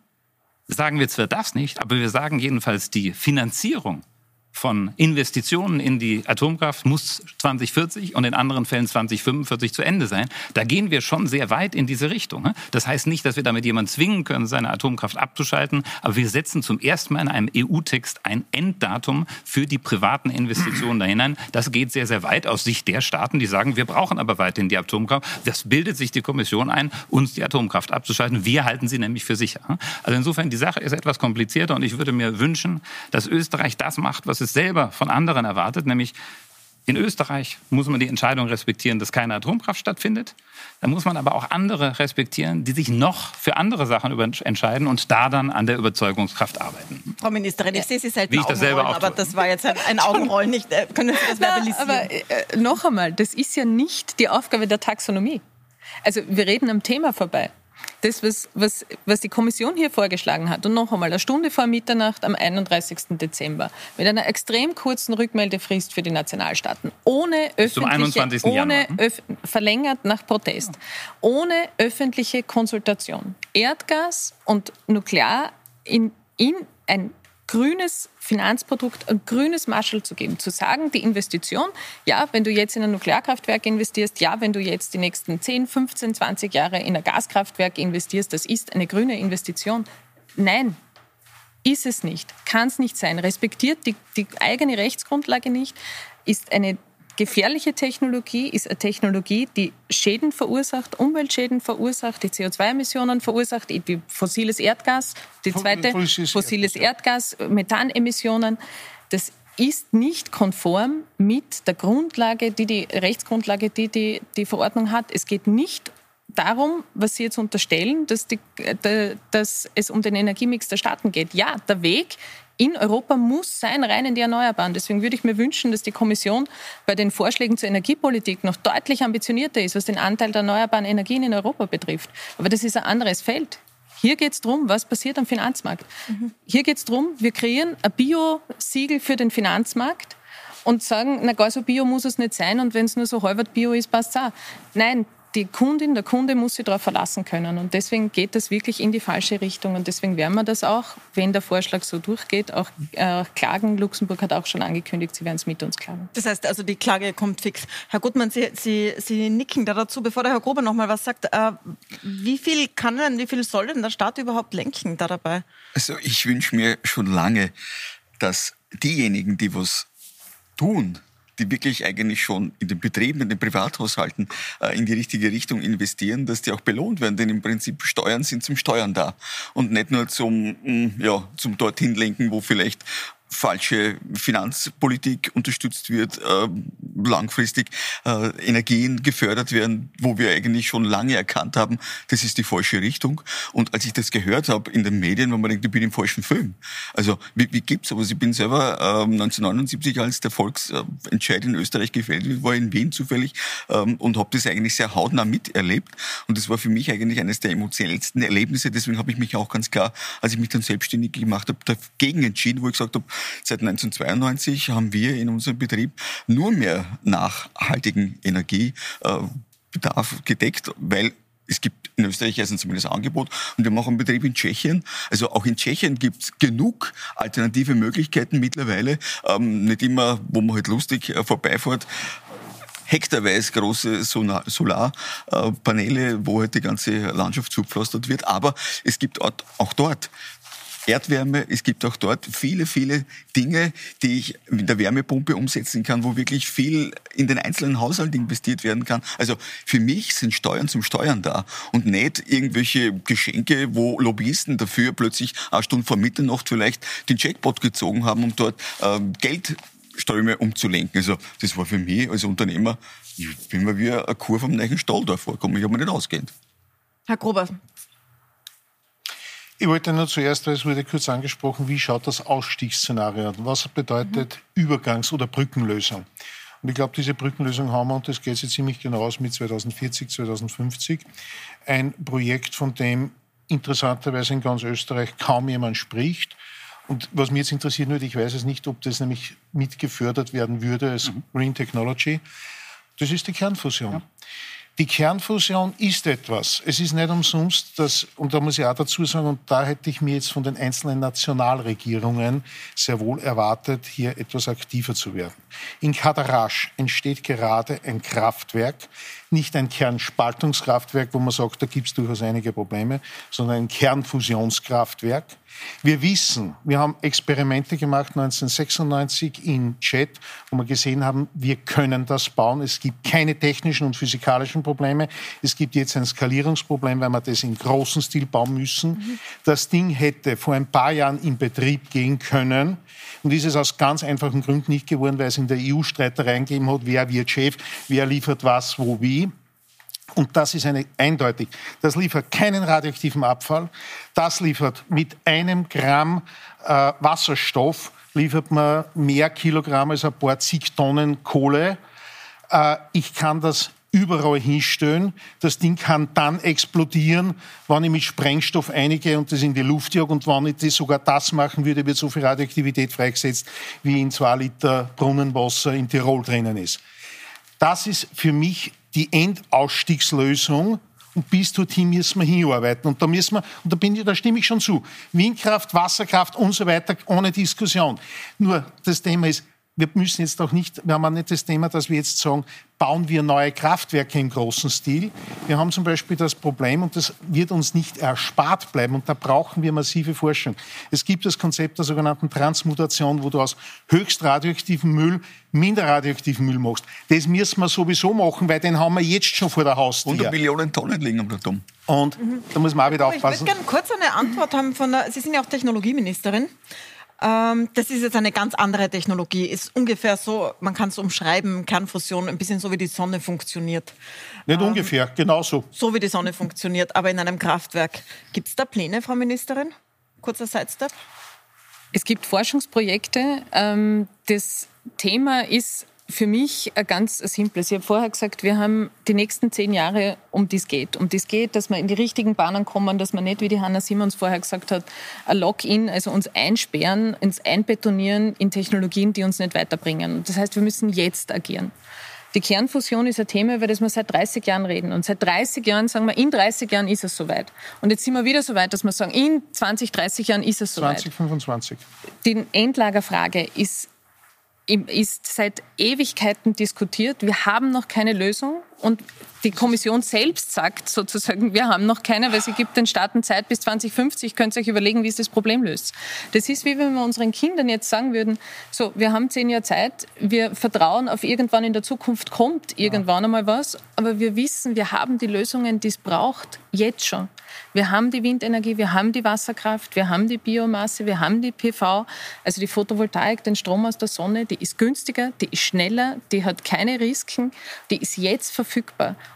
Speaker 2: sagen wir zwar das nicht, aber wir sagen jedenfalls die Finanzierung von Investitionen in die Atomkraft muss 2040 und in anderen Fällen 2045 zu Ende sein. Da gehen wir schon sehr weit in diese Richtung. Ne? Das heißt nicht, dass wir damit jemanden zwingen können, seine Atomkraft abzuschalten, aber wir setzen zum ersten Mal in einem EU-Text ein Enddatum für die privaten Investitionen da hinein. Das geht sehr, sehr weit aus Sicht der Staaten, die sagen, wir brauchen aber weiterhin die Atomkraft. Das bildet sich die Kommission ein, uns die Atomkraft abzuschalten. Wir halten sie nämlich für sicher. Also insofern, die Sache ist etwas komplizierter und ich würde mir wünschen, dass Österreich das macht, was es selber von anderen erwartet, nämlich in Österreich muss man die Entscheidung respektieren, dass keine Atomkraft stattfindet. Da muss man aber auch andere respektieren, die sich noch für andere Sachen entscheiden und da dann an der Überzeugungskraft arbeiten.
Speaker 1: Frau Ministerin, ich sehe Sie selten Wie ich das selber auch aber das war jetzt ein, ein Augenrollen. Nicht, äh, können Sie das verbalisieren?
Speaker 3: aber äh, noch einmal, das ist ja nicht die Aufgabe der Taxonomie. Also wir reden am Thema vorbei. Das, was, was, was die Kommission hier vorgeschlagen hat, und noch einmal eine Stunde vor Mitternacht am 31. Dezember, mit einer extrem kurzen Rückmeldefrist für die Nationalstaaten, ohne öffentliche, ohne öf verlängert nach Protest, ohne öffentliche Konsultation, Erdgas und Nuklear in, in ein grünes Finanzprodukt, ein grünes Marshall zu geben. Zu sagen, die Investition, ja, wenn du jetzt in ein Nuklearkraftwerk investierst, ja, wenn du jetzt die nächsten 10, 15, 20 Jahre in ein Gaskraftwerk investierst, das ist eine grüne Investition. Nein, ist es nicht, kann es nicht sein, respektiert die, die eigene Rechtsgrundlage nicht, ist eine gefährliche Technologie ist eine Technologie, die Schäden verursacht, Umweltschäden verursacht, die CO2-Emissionen verursacht, die fossiles Erdgas, die zweite fossiles Erdgas, Methanemissionen. Das ist nicht konform mit der Grundlage, die die Rechtsgrundlage, die die, die Verordnung hat. Es geht nicht darum, was Sie jetzt unterstellen, dass, die, dass es um den Energiemix der Staaten geht. Ja, der Weg in Europa muss sein, rein in die Erneuerbaren. Deswegen würde ich mir wünschen, dass die Kommission bei den Vorschlägen zur Energiepolitik noch deutlich ambitionierter ist, was den Anteil der erneuerbaren Energien in Europa betrifft. Aber das ist ein anderes Feld. Hier geht es darum, was passiert am Finanzmarkt. Mhm. Hier geht es darum, wir kreieren ein Bio-Siegel für den Finanzmarkt und sagen, na gar so Bio muss es nicht sein und wenn es nur so halb Bio ist, passt es auch. Nein, die Kundin, der Kunde muss sich darauf verlassen können. Und deswegen geht das wirklich in die falsche Richtung. Und deswegen werden wir das auch, wenn der Vorschlag so durchgeht, auch äh, klagen. Luxemburg hat auch schon angekündigt, sie werden es mit uns klagen.
Speaker 1: Das heißt also, die Klage kommt fix. Herr Gutmann, Sie, Sie, Sie nicken da dazu. Bevor der Herr Grobe noch mal was sagt, äh, wie viel kann denn, wie viel soll denn der Staat überhaupt lenken da dabei?
Speaker 6: Also ich wünsche mir schon lange, dass diejenigen, die was tun, die wirklich eigentlich schon in den Betrieben, in den Privathaushalten äh, in die richtige Richtung investieren, dass die auch belohnt werden. Denn im Prinzip Steuern sind zum Steuern da und nicht nur zum, mm, ja, zum dorthin lenken, wo vielleicht falsche Finanzpolitik unterstützt wird, äh, langfristig äh, Energien gefördert werden, wo wir eigentlich schon lange erkannt haben, das ist die falsche Richtung. Und als ich das gehört habe in den Medien, wo man denkt, ich bin im falschen Film. Also wie, wie gibt's aber? Ich bin selber äh, 1979, als der Volksentscheid in Österreich gefällt wird, war in Wien zufällig ähm, und habe das eigentlich sehr hautnah miterlebt. Und das war für mich eigentlich eines der emotionellsten Erlebnisse. Deswegen habe ich mich auch ganz klar, als ich mich dann selbstständig gemacht habe, dagegen entschieden, wo ich gesagt habe, Seit 1992 haben wir in unserem Betrieb nur mehr nachhaltigen Energiebedarf gedeckt, weil es gibt in Österreich erstens zumindest Angebot und wir machen einen Betrieb in Tschechien. Also auch in Tschechien gibt es genug alternative Möglichkeiten mittlerweile. Ähm, nicht immer, wo man halt lustig äh, vorbeifährt hektarweise große Solarpaneele, wo halt die ganze Landschaft zupflastert wird. Aber es gibt auch dort Erdwärme. Es gibt auch dort viele, viele Dinge, die ich mit der Wärmepumpe umsetzen kann, wo wirklich viel in den einzelnen Haushalt investiert werden kann. Also für mich sind Steuern zum Steuern da und nicht irgendwelche Geschenke, wo Lobbyisten dafür plötzlich eine Stunde vor Mitternacht vielleicht den Jackpot gezogen haben, um dort ähm, Geldströme umzulenken. Also das war für mich als Unternehmer, ich bin mir wie eine Kur vom neuen Stall da vorgekommen. Ich habe mir nicht ausgehend.
Speaker 1: Herr Grober,
Speaker 4: ich wollte nur zuerst, weil es wurde kurz angesprochen, wie schaut das Ausstiegsszenario an? Was bedeutet mhm. Übergangs- oder Brückenlösung? Und ich glaube, diese Brückenlösung haben wir, und das geht jetzt ziemlich genau aus mit 2040, 2050, ein Projekt, von dem interessanterweise in ganz Österreich kaum jemand spricht. Und was mich jetzt interessieren würde, ich weiß es nicht, ob das nämlich mitgefördert werden würde als mhm. Green Technology, das ist die Kernfusion. Ja. Die Kernfusion ist etwas. Es ist nicht umsonst, dass, und da muss ich auch dazu sagen, und da hätte ich mir jetzt von den einzelnen Nationalregierungen sehr wohl erwartet, hier etwas aktiver zu werden. In Kadarasch entsteht gerade ein Kraftwerk, nicht ein Kernspaltungskraftwerk, wo man sagt, da gibt es durchaus einige Probleme, sondern ein Kernfusionskraftwerk. Wir wissen, wir haben Experimente gemacht 1996 in Chat, wo wir gesehen haben, wir können das bauen. Es gibt keine technischen und physikalischen Probleme. Es gibt jetzt ein Skalierungsproblem, weil wir das in großen Stil bauen müssen. Das Ding hätte vor ein paar Jahren in Betrieb gehen können und ist es aus ganz einfachen Gründen nicht geworden, weil es in der EU Streitereien gegeben hat, wer wird Chef, wer liefert was, wo, wie. Und das ist eine, eindeutig. Das liefert keinen radioaktiven Abfall. Das liefert mit einem Gramm äh, Wasserstoff liefert man mehr Kilogramm als ein paar zig Tonnen Kohle. Äh, ich kann das überall hinstellen. Das Ding kann dann explodieren, wenn ich mit Sprengstoff einige und das in die Luft jage. Und wenn ich das sogar das machen würde, wird so viel Radioaktivität freigesetzt, wie in zwei Liter Brunnenwasser in Tirol drinnen ist. Das ist für mich die Endausstiegslösung. Und bis dorthin müssen wir hinarbeiten. Und da müssen wir, und da, bin ich, da stimme ich schon zu, Windkraft, Wasserkraft und so weiter, ohne Diskussion. Nur das Thema ist, wir müssen jetzt auch nicht, wir haben auch nicht das Thema, dass wir jetzt sagen, bauen wir neue Kraftwerke im großen Stil. Wir haben zum Beispiel das Problem, und das wird uns nicht erspart bleiben, und da brauchen wir massive Forschung. Es gibt das Konzept der sogenannten Transmutation, wo du aus höchst radioaktivem Müll minder radioaktiven Müll machst. Das müssen wir sowieso machen, weil den haben wir jetzt schon vor der Haustür.
Speaker 6: 100 Millionen Tonnen liegen am Atom.
Speaker 4: Und mhm. da muss man auch wieder aufpassen.
Speaker 1: Ich würde gerne kurz eine Antwort haben von der, Sie sind ja auch Technologieministerin. Ähm, das ist jetzt eine ganz andere Technologie. Ist ungefähr so, man kann es umschreiben, Kernfusion, ein bisschen so wie die Sonne funktioniert.
Speaker 4: Nicht ähm, ungefähr, genauso.
Speaker 1: So wie die Sonne funktioniert, aber in einem Kraftwerk. Gibt es da Pläne, Frau Ministerin? Kurzer Sidestep.
Speaker 3: Es gibt Forschungsprojekte. Ähm, das Thema ist für mich ein ganz simples. Ich habe vorher gesagt, wir haben die nächsten zehn Jahre, um die es geht. Um die es geht, dass wir in die richtigen Bahnen kommen, dass wir nicht, wie die Hanna Simons vorher gesagt hat, ein Lock-in, also uns einsperren, ins Einbetonieren in Technologien, die uns nicht weiterbringen. Das heißt, wir müssen jetzt agieren. Die Kernfusion ist ein Thema, über das wir seit 30 Jahren reden. Und seit 30 Jahren sagen wir, in 30 Jahren ist es soweit. Und jetzt sind wir wieder so weit, dass wir sagen, in 20, 30 Jahren ist es soweit.
Speaker 4: 2025.
Speaker 3: Die Endlagerfrage ist ist seit Ewigkeiten diskutiert. Wir haben noch keine Lösung und die Kommission selbst sagt sozusagen, wir haben noch keine, weil sie gibt den Staaten Zeit bis 2050, könnt ihr euch überlegen, wie es das Problem löst. Das ist wie wenn wir unseren Kindern jetzt sagen würden, so, wir haben zehn Jahre Zeit, wir vertrauen auf irgendwann in der Zukunft kommt irgendwann einmal was, aber wir wissen, wir haben die Lösungen, die es braucht, jetzt schon. Wir haben die Windenergie, wir haben die Wasserkraft, wir haben die Biomasse, wir haben die PV, also die Photovoltaik, den Strom aus der Sonne, die ist günstiger, die ist schneller, die hat keine Risiken, die ist jetzt verfügbar.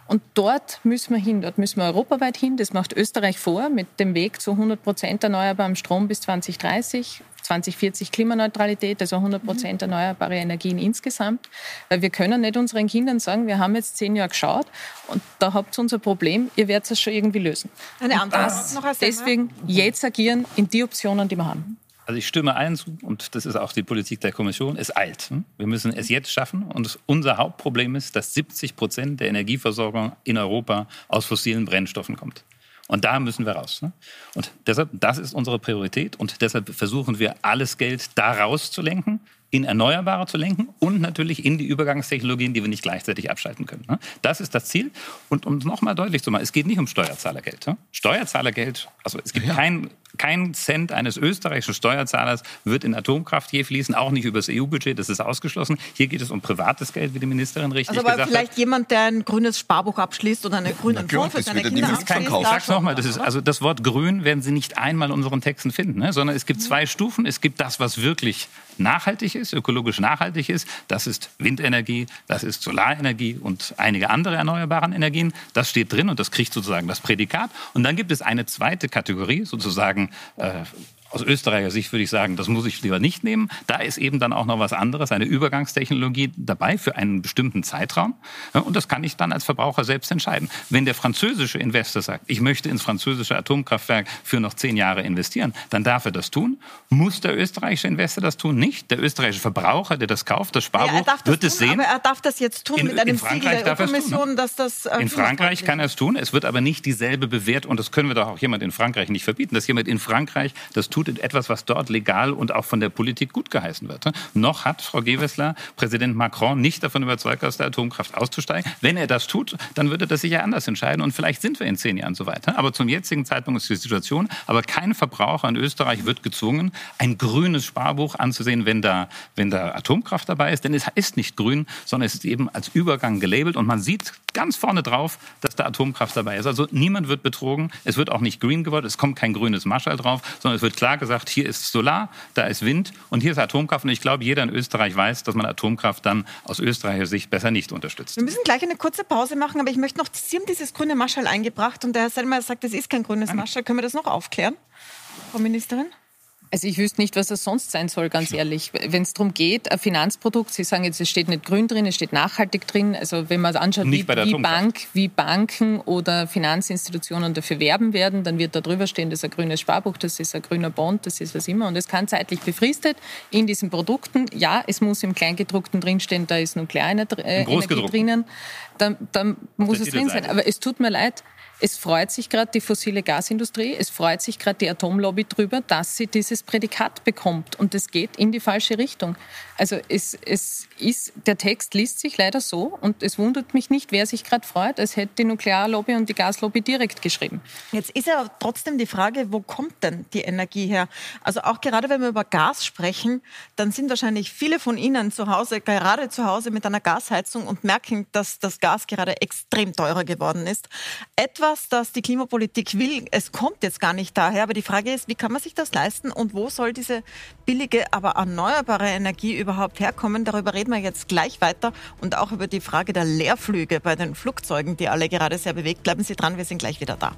Speaker 3: Und dort müssen wir hin, dort müssen wir europaweit hin. Das macht Österreich vor mit dem Weg zu 100 Prozent erneuerbarem Strom bis 2030. 2040 Klimaneutralität, also 100 Prozent erneuerbare Energien insgesamt. Weil wir können nicht unseren Kindern sagen, wir haben jetzt zehn Jahre geschaut und da habt ihr unser Problem, ihr werdet es schon irgendwie lösen.
Speaker 1: Eine Antwort
Speaker 3: das, noch als Deswegen jetzt agieren in die Optionen, die wir haben.
Speaker 2: Also ich stimme allen zu, und das ist auch die Politik der Kommission, es eilt. Wir müssen es jetzt schaffen. Und unser Hauptproblem ist, dass 70 Prozent der Energieversorgung in Europa aus fossilen Brennstoffen kommt. Und da müssen wir raus. Ne? Und deshalb, das ist unsere Priorität. Und deshalb versuchen wir, alles Geld da rauszulenken, in Erneuerbare zu lenken und natürlich in die Übergangstechnologien, die wir nicht gleichzeitig abschalten können. Ne? Das ist das Ziel. Und um es nochmal deutlich zu machen, es geht nicht um Steuerzahlergeld. Ne? Steuerzahlergeld, also es gibt ja. kein kein Cent eines österreichischen Steuerzahlers wird in Atomkraft je fließen, auch nicht über das EU-Budget, das ist ausgeschlossen. Hier geht es um privates Geld, wie die Ministerin richtig also aber gesagt
Speaker 1: vielleicht hat. jemand, der ein grünes Sparbuch abschließt oder einen grünen Fonds für seine Kinder abschließt.
Speaker 2: Ich sag's nochmal, das ist, also das Wort grün werden Sie nicht einmal in unseren Texten finden, ne? sondern es gibt zwei Stufen. Es gibt das, was wirklich nachhaltig ist, ökologisch nachhaltig ist. Das ist Windenergie, das ist Solarenergie und einige andere erneuerbare Energien. Das steht drin und das kriegt sozusagen das Prädikat. Und dann gibt es eine zweite Kategorie, sozusagen äh, aus Österreicher Sicht würde ich sagen, das muss ich lieber nicht nehmen. Da ist eben dann auch noch was anderes, eine Übergangstechnologie dabei für einen bestimmten Zeitraum. Und das kann ich dann als Verbraucher selbst entscheiden. Wenn der französische Investor sagt, ich möchte ins französische Atomkraftwerk für noch zehn Jahre investieren, dann darf er das tun. Muss der österreichische Investor das tun? Nicht. Der österreichische Verbraucher, der das kauft, das Sparbuch, ja, wird es sehen.
Speaker 1: Aber er darf das jetzt tun in, mit einem
Speaker 2: Siegel der Kommission, dass das... Äh, in Frankreich kann er es tun. Es wird aber nicht dieselbe Bewertung, und das können wir doch auch jemand in Frankreich nicht verbieten, dass jemand in Frankreich das tut tut etwas, was dort legal und auch von der Politik gut geheißen wird. Noch hat Frau Gewessler Präsident Macron nicht davon überzeugt, aus der Atomkraft auszusteigen. Wenn er das tut, dann würde das sicher anders entscheiden und vielleicht sind wir in zehn Jahren so weit. Aber zum jetzigen Zeitpunkt ist die Situation, aber kein Verbraucher in Österreich wird gezwungen, ein grünes Sparbuch anzusehen, wenn da, wenn da Atomkraft dabei ist. Denn es ist nicht grün, sondern es ist eben als Übergang gelabelt und man sieht ganz vorne drauf, dass da Atomkraft dabei ist. Also niemand wird betrogen. Es wird auch nicht green geworden. Es kommt kein grünes Marschall drauf, sondern es wird klar gesagt, hier ist Solar, da ist Wind und hier ist Atomkraft. Und ich glaube, jeder in Österreich weiß, dass man Atomkraft dann aus österreichischer Sicht besser nicht unterstützt.
Speaker 1: Wir müssen gleich eine kurze Pause machen, aber ich möchte noch, Sie haben dieses grüne Marschall eingebracht und der Herr Selmer sagt, es ist kein grünes Marschall. Können wir das noch aufklären, Frau Ministerin?
Speaker 3: Also ich wüsste nicht, was das sonst sein soll, ganz ehrlich. Wenn es darum geht, ein Finanzprodukt, Sie sagen jetzt, es steht nicht grün drin, es steht nachhaltig drin. Also wenn man anschaut, wie, wie, Bank, wie Banken oder Finanzinstitutionen dafür werben werden, dann wird da drüber stehen, das ist ein grünes Sparbuch, das ist ein grüner Bond, das ist was immer. Und es kann zeitlich befristet in diesen Produkten. Ja, es muss im Kleingedruckten drinstehen, da ist Nuklearenergie äh, drinnen. Dann, dann muss es drin sein. Aber es tut mir leid, es freut sich gerade die fossile Gasindustrie, es freut sich gerade die Atomlobby drüber, dass sie dieses Prädikat bekommt. Und es geht in die falsche Richtung. Also es, es ist, der Text liest sich leider so und es wundert mich nicht, wer sich gerade freut, als hätte die Nuklearlobby und die Gaslobby direkt geschrieben.
Speaker 1: Jetzt ist ja trotzdem die Frage, wo kommt denn die Energie her? Also auch gerade wenn wir über Gas sprechen, dann sind wahrscheinlich viele von Ihnen zu Hause, gerade zu Hause mit einer Gasheizung und merken, dass das Gas gerade extrem teurer geworden ist. Etwa etwas, das die Klimapolitik will. Es kommt jetzt gar nicht daher, aber die Frage ist, wie kann man sich das leisten und wo soll diese billige, aber erneuerbare Energie überhaupt herkommen? Darüber reden wir jetzt gleich weiter und auch über die Frage der Leerflüge bei den Flugzeugen, die alle gerade sehr bewegt. Bleiben Sie dran, wir sind gleich wieder da.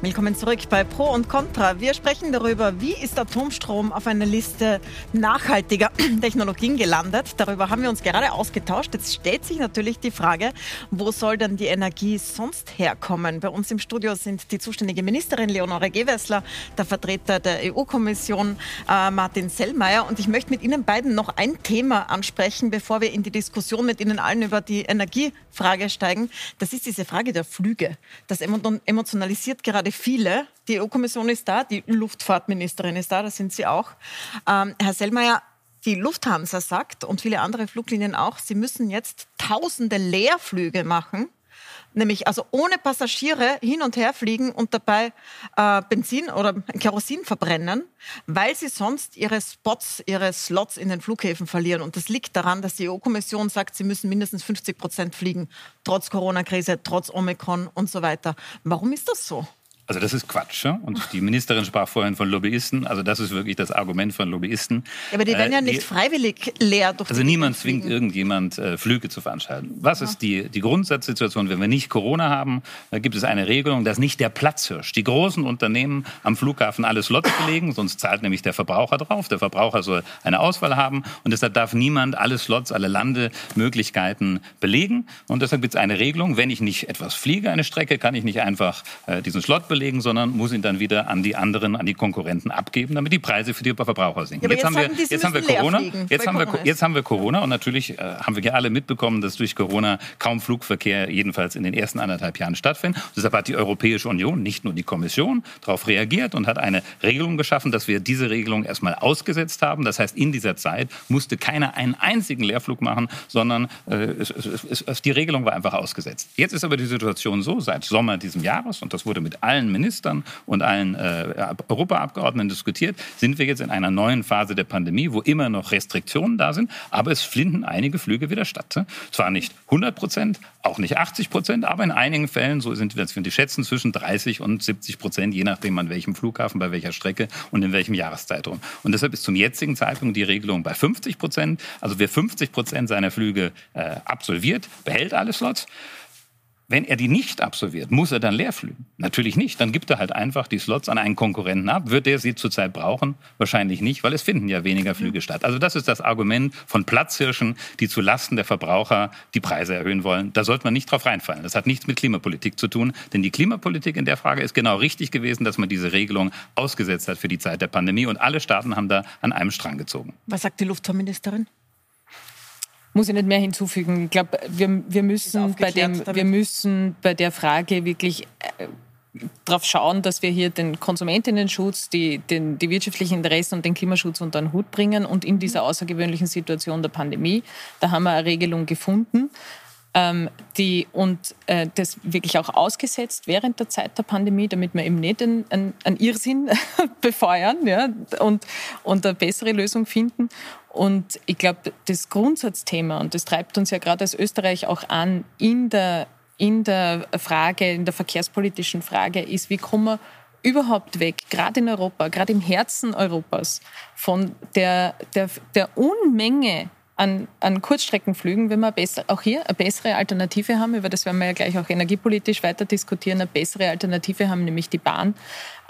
Speaker 1: Willkommen zurück bei Pro und Contra. Wir sprechen darüber, wie ist Atomstrom auf einer Liste nachhaltiger Technologien gelandet. Darüber haben wir uns gerade ausgetauscht. Jetzt stellt sich natürlich die Frage, wo soll denn die Energie sonst herkommen? Bei uns im Studio sind die zuständige Ministerin Leonore Gewessler, der Vertreter der EU-Kommission äh, Martin Sellmeier. Und ich möchte mit Ihnen beiden noch ein Thema ansprechen, bevor wir in die Diskussion mit Ihnen allen über die Energiefrage steigen. Das ist diese Frage der Flüge. Das emotionalisiert gerade gerade viele. Die EU-Kommission ist da, die Luftfahrtministerin ist da, da sind Sie auch. Ähm, Herr Sellmeier, die Lufthansa sagt und viele andere Fluglinien auch, sie müssen jetzt tausende Leerflüge machen, nämlich also ohne Passagiere hin und her fliegen und dabei äh, Benzin oder Kerosin verbrennen, weil sie sonst ihre Spots, ihre Slots in den Flughäfen verlieren. Und das liegt daran, dass die EU-Kommission sagt, sie müssen mindestens 50 Prozent fliegen, trotz Corona-Krise, trotz Omikron und so weiter. Warum ist das so?
Speaker 2: Also das ist Quatsch. Und die Ministerin sprach vorhin von Lobbyisten. Also das ist wirklich das Argument von Lobbyisten.
Speaker 1: Ja, aber die werden ja äh, nicht freiwillig leer durch
Speaker 2: Also niemand zwingt irgendjemand, äh, Flüge zu veranstalten. Was ist die, die Grundsatzsituation? Wenn wir nicht Corona haben, da gibt es eine Regelung, dass nicht der Platzhirsch, die großen Unternehmen am Flughafen alle Slots belegen, sonst zahlt nämlich der Verbraucher drauf. Der Verbraucher soll eine Auswahl haben und deshalb darf niemand alle Slots, alle Landemöglichkeiten belegen. Und deshalb gibt es eine Regelung, wenn ich nicht etwas fliege, eine Strecke, kann ich nicht einfach äh, diesen Slot belegen verlegen, sondern muss ihn dann wieder an die anderen, an die Konkurrenten abgeben, damit die Preise für die Verbraucher sinken. Ja,
Speaker 1: jetzt, jetzt, haben wir,
Speaker 2: jetzt haben wir Corona. Jetzt haben wir, jetzt haben wir Corona und natürlich äh, haben wir alle mitbekommen, dass durch Corona kaum Flugverkehr jedenfalls in den ersten anderthalb Jahren stattfindet. Deshalb hat die Europäische Union, nicht nur die Kommission, darauf reagiert und hat eine Regelung geschaffen, dass wir diese Regelung erstmal ausgesetzt haben. Das heißt, in dieser Zeit musste keiner einen einzigen Leerflug machen, sondern äh, es, es, es, die Regelung war einfach ausgesetzt. Jetzt ist aber die Situation so, seit Sommer dieses Jahres, und das wurde mit allen allen Ministern und allen äh, Europaabgeordneten diskutiert, sind wir jetzt in einer neuen Phase der Pandemie, wo immer noch Restriktionen da sind, aber es finden einige Flüge wieder statt. Zwar nicht 100 Prozent, auch nicht 80 Prozent, aber in einigen Fällen, so sind wir die schätzen, zwischen 30 und 70 Prozent, je nachdem an welchem Flughafen, bei welcher Strecke und in welchem Jahreszeitraum. Und deshalb ist zum jetzigen Zeitpunkt die Regelung bei 50 Prozent. Also wer 50 Prozent seiner Flüge äh, absolviert, behält alle Slots. Wenn er die nicht absolviert, muss er dann leer fliegen? Natürlich nicht. Dann gibt er halt einfach die Slots an einen Konkurrenten ab. Wird er sie zurzeit brauchen? Wahrscheinlich nicht, weil es finden ja weniger Flüge statt. Also das ist das Argument von Platzhirschen, die zu Lasten der Verbraucher die Preise erhöhen wollen. Da sollte man nicht drauf reinfallen. Das hat nichts mit Klimapolitik zu tun, denn die Klimapolitik in der Frage ist genau richtig gewesen, dass man diese Regelung ausgesetzt hat für die Zeit der Pandemie und alle Staaten haben da an einem Strang gezogen.
Speaker 1: Was sagt die Luftfahrtministerin?
Speaker 3: Muss ich nicht mehr hinzufügen. Ich glaube, wir, wir, müssen bei dem, wir müssen bei der Frage wirklich äh, darauf schauen, dass wir hier den Konsumentinnenschutz, die, den, die wirtschaftlichen Interessen und den Klimaschutz unter den Hut bringen. Und in dieser außergewöhnlichen Situation der Pandemie, da haben wir eine Regelung gefunden, ähm, die und äh, das wirklich auch ausgesetzt während der Zeit der Pandemie, damit wir eben nicht einen, einen, einen Irrsinn befeuern ja, und, und eine bessere Lösung finden. Und ich glaube, das Grundsatzthema, und das treibt uns ja gerade als Österreich auch an, in der, in der Frage, in der verkehrspolitischen Frage, ist, wie kommen wir überhaupt weg, gerade in Europa, gerade im Herzen Europas, von der, der, der Unmenge an, an Kurzstreckenflügen, wenn wir besser, auch hier eine bessere Alternative haben, über das werden wir ja gleich auch energiepolitisch weiter diskutieren, eine bessere Alternative haben, nämlich die Bahn.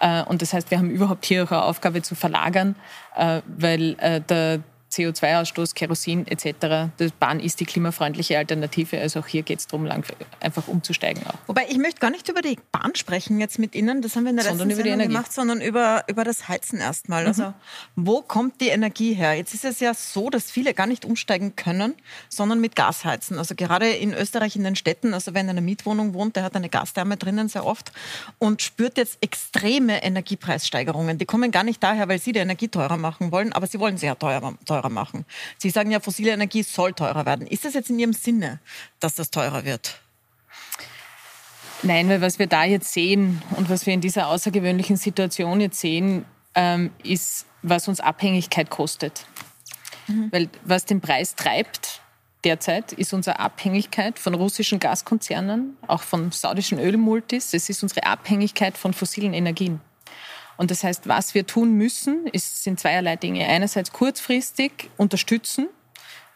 Speaker 3: Äh, und das heißt, wir haben überhaupt hier auch eine Aufgabe zu verlagern, äh, weil äh, der CO2-Ausstoß, Kerosin etc. Die Bahn ist die klimafreundliche Alternative. Also auch hier geht es darum, einfach umzusteigen. Auch.
Speaker 1: Wobei ich möchte gar nicht über die Bahn sprechen jetzt mit Ihnen, das haben wir in der sondern letzten Sendung gemacht, sondern über, über das Heizen erstmal. Mhm. Also wo kommt die Energie her? Jetzt ist es ja so, dass viele gar nicht umsteigen können, sondern mit Gas heizen. Also gerade in Österreich in den Städten, also wer in einer Mietwohnung wohnt, der hat eine Gastherme drinnen sehr oft und spürt jetzt extreme Energiepreissteigerungen. Die kommen gar nicht daher, weil Sie die Energie teurer machen wollen, aber Sie wollen sie ja teurer, teurer teurer machen. Sie sagen ja, fossile Energie soll teurer werden. Ist das jetzt in Ihrem Sinne, dass das teurer wird?
Speaker 3: Nein, weil was wir da jetzt sehen und was wir in dieser außergewöhnlichen Situation jetzt sehen, ähm, ist, was uns Abhängigkeit kostet. Mhm. Weil was den Preis treibt derzeit, ist unsere Abhängigkeit von russischen Gaskonzernen, auch von saudischen Ölmultis. Es ist unsere Abhängigkeit von fossilen Energien. Und das heißt, was wir tun müssen, ist, sind zweierlei Dinge. Einerseits kurzfristig unterstützen,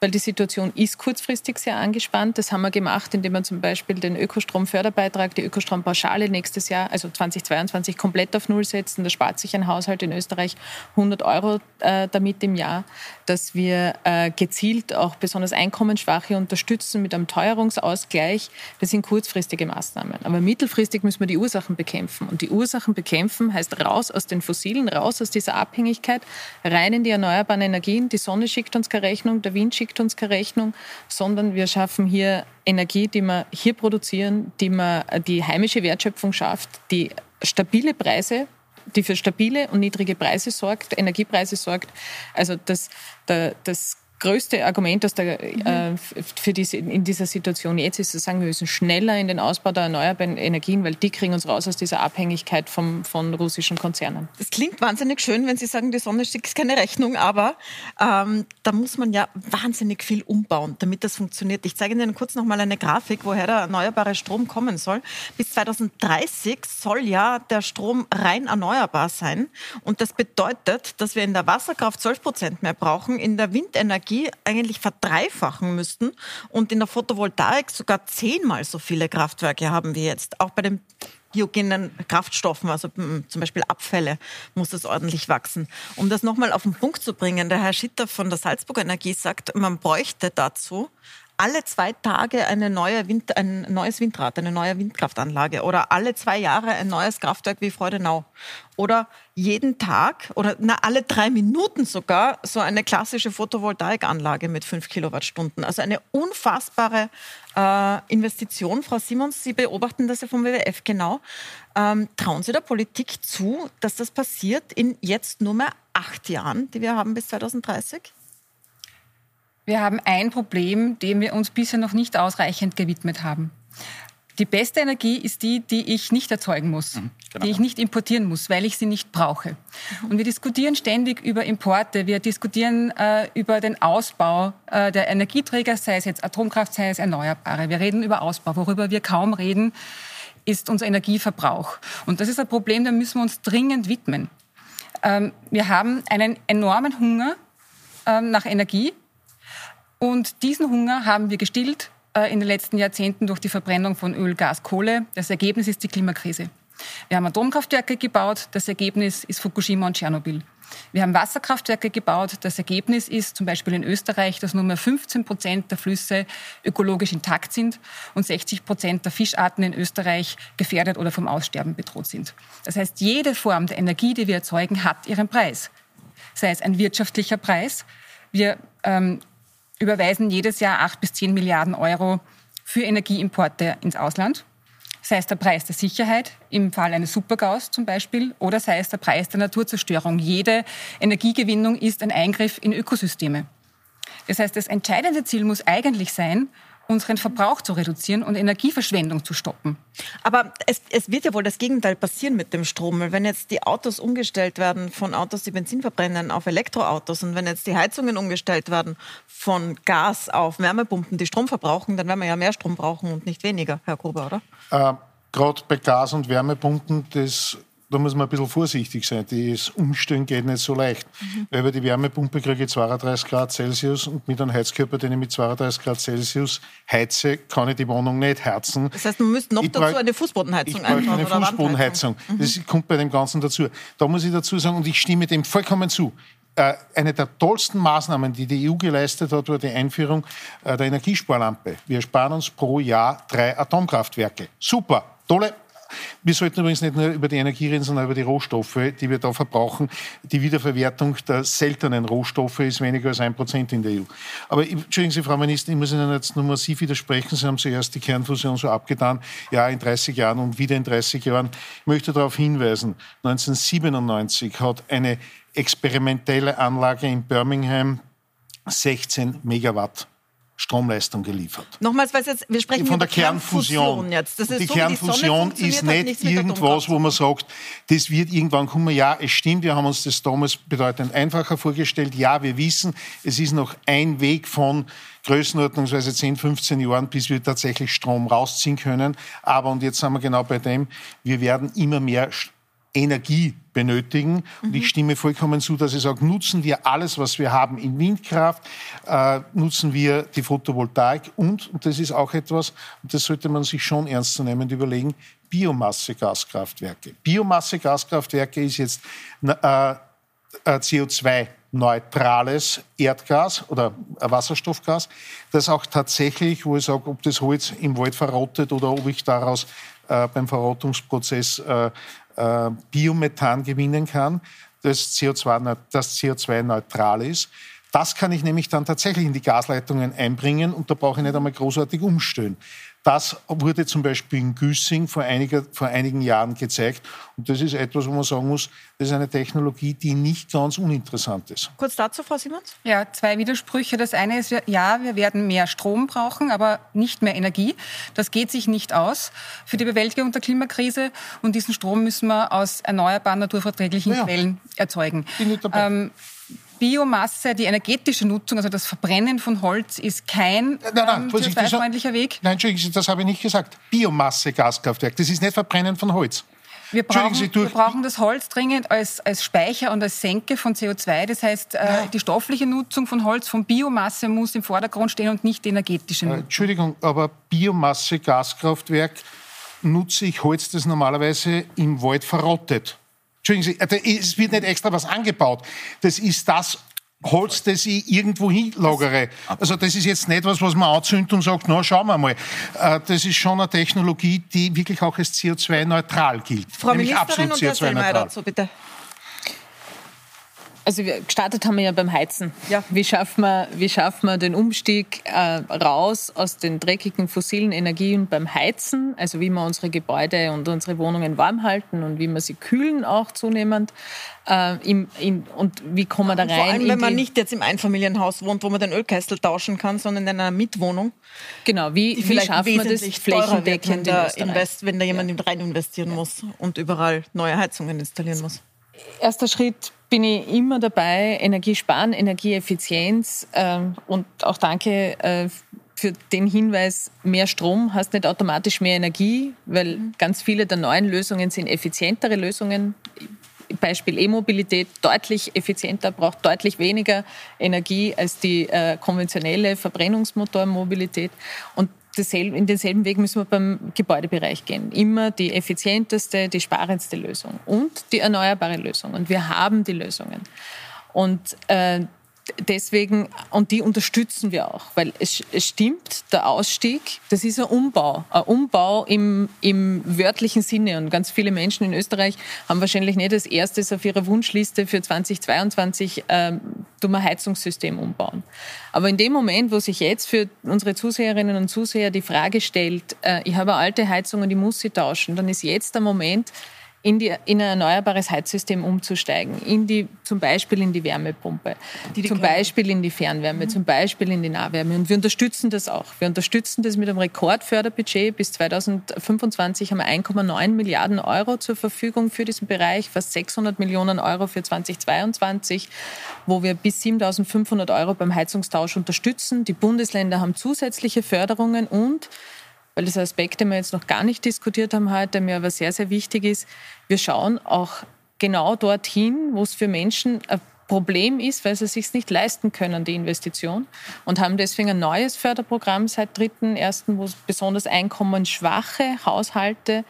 Speaker 3: weil die Situation ist kurzfristig sehr angespannt. Das haben wir gemacht, indem wir zum Beispiel den Ökostromförderbeitrag, die Ökostrompauschale nächstes Jahr, also 2022, komplett auf Null setzen. Da spart sich ein Haushalt in Österreich 100 Euro äh, damit im Jahr, dass wir äh, gezielt auch besonders Einkommensschwache unterstützen mit einem Teuerungsausgleich. Das sind kurzfristige Maßnahmen. Aber mittelfristig müssen wir die Ursachen bekämpfen. Und die Ursachen bekämpfen heißt raus aus den Fossilen, raus aus dieser Abhängigkeit, rein in die erneuerbaren Energien. Die Sonne schickt uns keine Rechnung, der Wind schickt schickt uns keine Rechnung, sondern wir schaffen hier Energie, die wir hier produzieren, die wir die heimische Wertschöpfung schafft, die stabile Preise die für stabile und niedrige Preise sorgt, Energiepreise sorgt. Also das, das größte Argument der, mhm. äh, für diese, in dieser Situation jetzt ist, zu sagen, wir müssen schneller in den Ausbau der erneuerbaren Energien, weil die kriegen uns raus aus dieser Abhängigkeit vom, von russischen Konzernen.
Speaker 1: Das klingt wahnsinnig schön, wenn Sie sagen, die Sonne schickt keine Rechnung, aber ähm, da muss man ja wahnsinnig viel umbauen, damit das funktioniert. Ich zeige Ihnen kurz noch mal eine Grafik, woher der erneuerbare Strom kommen soll. Bis 2030 soll ja der Strom rein erneuerbar sein und das bedeutet, dass wir in der Wasserkraft 12 Prozent mehr brauchen, in der Windenergie Energie eigentlich verdreifachen müssten und in der Photovoltaik sogar zehnmal so viele Kraftwerke haben wie jetzt. Auch bei den biogenen Kraftstoffen, also zum Beispiel Abfälle, muss das ordentlich wachsen. Um das nochmal auf den Punkt zu bringen, der Herr Schitter von der Salzburger Energie sagt, man bräuchte dazu alle zwei Tage eine neue Wind, ein neues Windrad, eine neue Windkraftanlage oder alle zwei Jahre ein neues Kraftwerk wie Freudenau. Oder jeden Tag oder na, alle drei Minuten sogar so eine klassische Photovoltaikanlage mit fünf Kilowattstunden. Also eine unfassbare äh, Investition. Frau Simons, Sie beobachten das ja vom WWF genau. Ähm, trauen Sie der Politik zu, dass das passiert in jetzt nur mehr acht Jahren, die wir haben bis 2030?
Speaker 5: Wir haben ein Problem, dem wir uns bisher noch nicht ausreichend gewidmet haben. Die beste Energie ist die, die ich nicht erzeugen muss, mhm, genau. die ich nicht importieren muss, weil ich sie nicht brauche. Und wir diskutieren ständig über Importe, wir diskutieren äh, über den Ausbau äh, der Energieträger, sei es jetzt Atomkraft, sei es Erneuerbare. Wir reden über Ausbau. Worüber wir kaum reden, ist unser Energieverbrauch. Und das ist ein Problem, dem müssen wir uns dringend widmen. Ähm, wir haben einen enormen Hunger ähm, nach Energie und diesen Hunger haben wir gestillt äh, in den letzten Jahrzehnten durch die Verbrennung von Öl, Gas, Kohle. Das Ergebnis ist die Klimakrise. Wir haben Atomkraftwerke gebaut. Das Ergebnis ist Fukushima und Tschernobyl. Wir haben Wasserkraftwerke gebaut. Das Ergebnis ist zum Beispiel in Österreich, dass nur mehr 15 Prozent der Flüsse ökologisch intakt sind und 60 Prozent der Fischarten in Österreich gefährdet oder vom Aussterben bedroht sind. Das heißt, jede Form der Energie, die wir erzeugen, hat ihren Preis. Sei es ein wirtschaftlicher Preis. Wir ähm, überweisen jedes Jahr acht bis zehn Milliarden Euro für Energieimporte ins Ausland. Sei es der Preis der Sicherheit, im Fall eines Supergaus zum Beispiel, oder sei es der Preis der Naturzerstörung. Jede Energiegewinnung ist ein Eingriff in Ökosysteme. Das heißt, das entscheidende Ziel muss eigentlich sein, unseren Verbrauch zu reduzieren und Energieverschwendung zu stoppen.
Speaker 1: Aber es, es, wird ja wohl das Gegenteil passieren mit dem Strom. Wenn jetzt die Autos umgestellt werden von Autos, die Benzin verbrennen, auf Elektroautos und wenn jetzt die Heizungen umgestellt werden von Gas auf Wärmepumpen, die Strom verbrauchen, dann werden wir ja mehr Strom brauchen und nicht weniger, Herr Gruber, oder?
Speaker 4: Äh, Gerade bei Gas- und Wärmepumpen, das da muss man ein bisschen vorsichtig sein. Das Umstellen geht nicht so leicht. Mhm. Weil über die Wärmepumpe kriege ich 32 Grad Celsius und mit einem Heizkörper, den ich mit 32 Grad Celsius heize, kann ich die Wohnung nicht heizen.
Speaker 1: Das heißt, man müsste noch ich dazu eine Fußbodenheizung
Speaker 4: ich einbauen. Eine Fußbodenheizung. Mhm. Das kommt bei dem Ganzen dazu. Da muss ich dazu sagen, und ich stimme dem vollkommen zu. Äh, eine der tollsten Maßnahmen, die die EU geleistet hat, war die Einführung äh, der Energiesparlampe. Wir sparen uns pro Jahr drei Atomkraftwerke. Super, tolle wir sollten übrigens nicht nur über die Energie reden, sondern über die Rohstoffe, die wir da verbrauchen. Die Wiederverwertung der seltenen Rohstoffe ist weniger als ein Prozent in der EU. Aber entschuldigen Sie, Frau Ministerin, ich muss Ihnen jetzt nur massiv widersprechen. Sie haben zuerst die Kernfusion so abgetan, ja, in 30 Jahren und wieder in 30 Jahren. Ich möchte darauf hinweisen, 1997 hat eine experimentelle Anlage in Birmingham 16 Megawatt Stromleistung geliefert.
Speaker 1: Nochmals, was jetzt, wir sprechen
Speaker 4: von der Kernfusion. Kernfusion jetzt.
Speaker 1: Das
Speaker 4: ist die so, Kernfusion die ist nicht irgendwas, wo man sagt, das wird irgendwann kommen. Ja, es stimmt, wir haben uns das damals bedeutend einfacher vorgestellt. Ja, wir wissen, es ist noch ein Weg von größenordnungsweise 10, 15 Jahren, bis wir tatsächlich Strom rausziehen können. Aber, und jetzt sind wir genau bei dem, wir werden immer mehr Energie benötigen. Und ich mhm. stimme vollkommen zu, dass ich sage, nutzen wir alles, was wir haben in Windkraft, äh, nutzen wir die Photovoltaik und, und das ist auch etwas, und das sollte man sich schon ernst zu nehmen überlegen, Biomasse-Gaskraftwerke. Biomasse-Gaskraftwerke ist jetzt äh, äh CO2 neutrales Erdgas oder Wasserstoffgas, das auch tatsächlich, wo ich sage, ob das Holz im Wald verrottet oder ob ich daraus äh, beim Verrottungsprozess äh, äh, Biomethan gewinnen kann, das CO2, das CO2 neutral ist. Das kann ich nämlich dann tatsächlich in die Gasleitungen einbringen und da brauche ich nicht einmal großartig umstellen. Das wurde zum Beispiel in Güssing vor, einiger, vor einigen Jahren gezeigt. Und das ist etwas, wo man sagen muss, das ist eine Technologie, die nicht ganz uninteressant ist.
Speaker 1: Kurz dazu, Frau Simons?
Speaker 5: Ja, zwei Widersprüche. Das eine ist, ja, wir werden mehr Strom brauchen, aber nicht mehr Energie. Das geht sich nicht aus für die Bewältigung der Klimakrise. Und diesen Strom müssen wir aus erneuerbaren, naturverträglichen ja. Quellen erzeugen. Bin nicht dabei. Ähm, Biomasse, die energetische Nutzung, also das Verbrennen von Holz, ist kein nein, nein, ähm, CO2-freundlicher Weg?
Speaker 4: Nein, Entschuldigen Sie, das habe ich nicht gesagt. Biomasse, Gaskraftwerk, das ist nicht Verbrennen von Holz.
Speaker 5: Wir brauchen, wir brauchen, das Holz dringend als, als, Speicher und als Senke von CO2. Das heißt, äh, ja. die stoffliche Nutzung von Holz, von Biomasse muss im Vordergrund stehen und nicht die energetische äh, Nutzung.
Speaker 4: Entschuldigung, aber Biomasse, Gaskraftwerk nutze ich Holz, das normalerweise im Wald verrottet. Entschuldigen Sie, es wird nicht extra was angebaut. Das ist das Holz, das ich irgendwo hinlagere. Also das ist jetzt nicht was, was man anzündet und sagt, na, schauen wir mal. Äh, das ist schon eine Technologie, die wirklich auch als CO2-neutral gilt.
Speaker 1: Frau Ministerin und Herr Sellmeier dazu, bitte.
Speaker 3: Also wir gestartet haben wir ja beim Heizen. Ja. Wie schaffen wir, wie schaffen wir den Umstieg äh, raus aus den dreckigen fossilen Energien beim Heizen? Also wie wir unsere Gebäude und unsere Wohnungen warm halten und wie wir sie kühlen auch zunehmend. Äh, im, in, und wie kommen wir da rein? Vor
Speaker 1: allem, wenn man nicht jetzt im Einfamilienhaus wohnt, wo man den Ölkessel tauschen kann, sondern in einer Mitwohnung.
Speaker 3: Genau, wie, wie schaffen wir das flächendeckend
Speaker 1: wenn, da invest, wenn da jemand ja. rein investieren muss und überall neue Heizungen installieren muss?
Speaker 3: Erster Schritt bin ich immer dabei, Energiesparen, Energieeffizienz ähm, und auch danke äh, für den Hinweis, mehr Strom heißt nicht automatisch mehr Energie, weil mhm. ganz viele der neuen Lösungen sind effizientere Lösungen. Beispiel E-Mobilität deutlich effizienter, braucht deutlich weniger Energie als die äh, konventionelle Verbrennungsmotormobilität. Und dasselbe, in denselben Weg müssen wir beim Gebäudebereich gehen. Immer die effizienteste, die sparendste Lösung und die erneuerbare Lösung. Und wir haben die Lösungen. Und äh, deswegen, und die unterstützen wir auch, weil es, es, stimmt, der Ausstieg, das ist ein Umbau, ein Umbau im, im wörtlichen Sinne. Und ganz viele Menschen in Österreich haben wahrscheinlich nicht als erstes auf ihrer Wunschliste für 2022 ähm, Heizungssystem umbauen. Aber in dem Moment, wo sich jetzt für unsere Zuseherinnen und Zuseher die Frage stellt, äh, ich habe eine alte Heizung und ich muss sie tauschen, dann ist jetzt der Moment, in, die, in ein erneuerbares Heizsystem umzusteigen, in die, zum Beispiel in die Wärmepumpe, die die zum Beispiel in die Fernwärme, mhm. zum Beispiel in die Nahwärme. Und wir unterstützen das auch. Wir unterstützen das mit einem Rekordförderbudget. Bis 2025 haben wir 1,9 Milliarden Euro zur Verfügung für diesen Bereich, fast 600 Millionen Euro für 2022, wo wir bis 7.500 Euro beim Heizungstausch unterstützen. Die Bundesländer haben zusätzliche Förderungen und weil das Aspekt, den wir jetzt noch gar nicht diskutiert haben heute, mir aber sehr, sehr wichtig ist. Wir schauen auch genau dorthin, wo es für Menschen ein Problem ist, weil sie es sich nicht leisten können, die Investition. Und haben deswegen ein neues Förderprogramm seit 3.1., wo besonders einkommensschwache Haushalte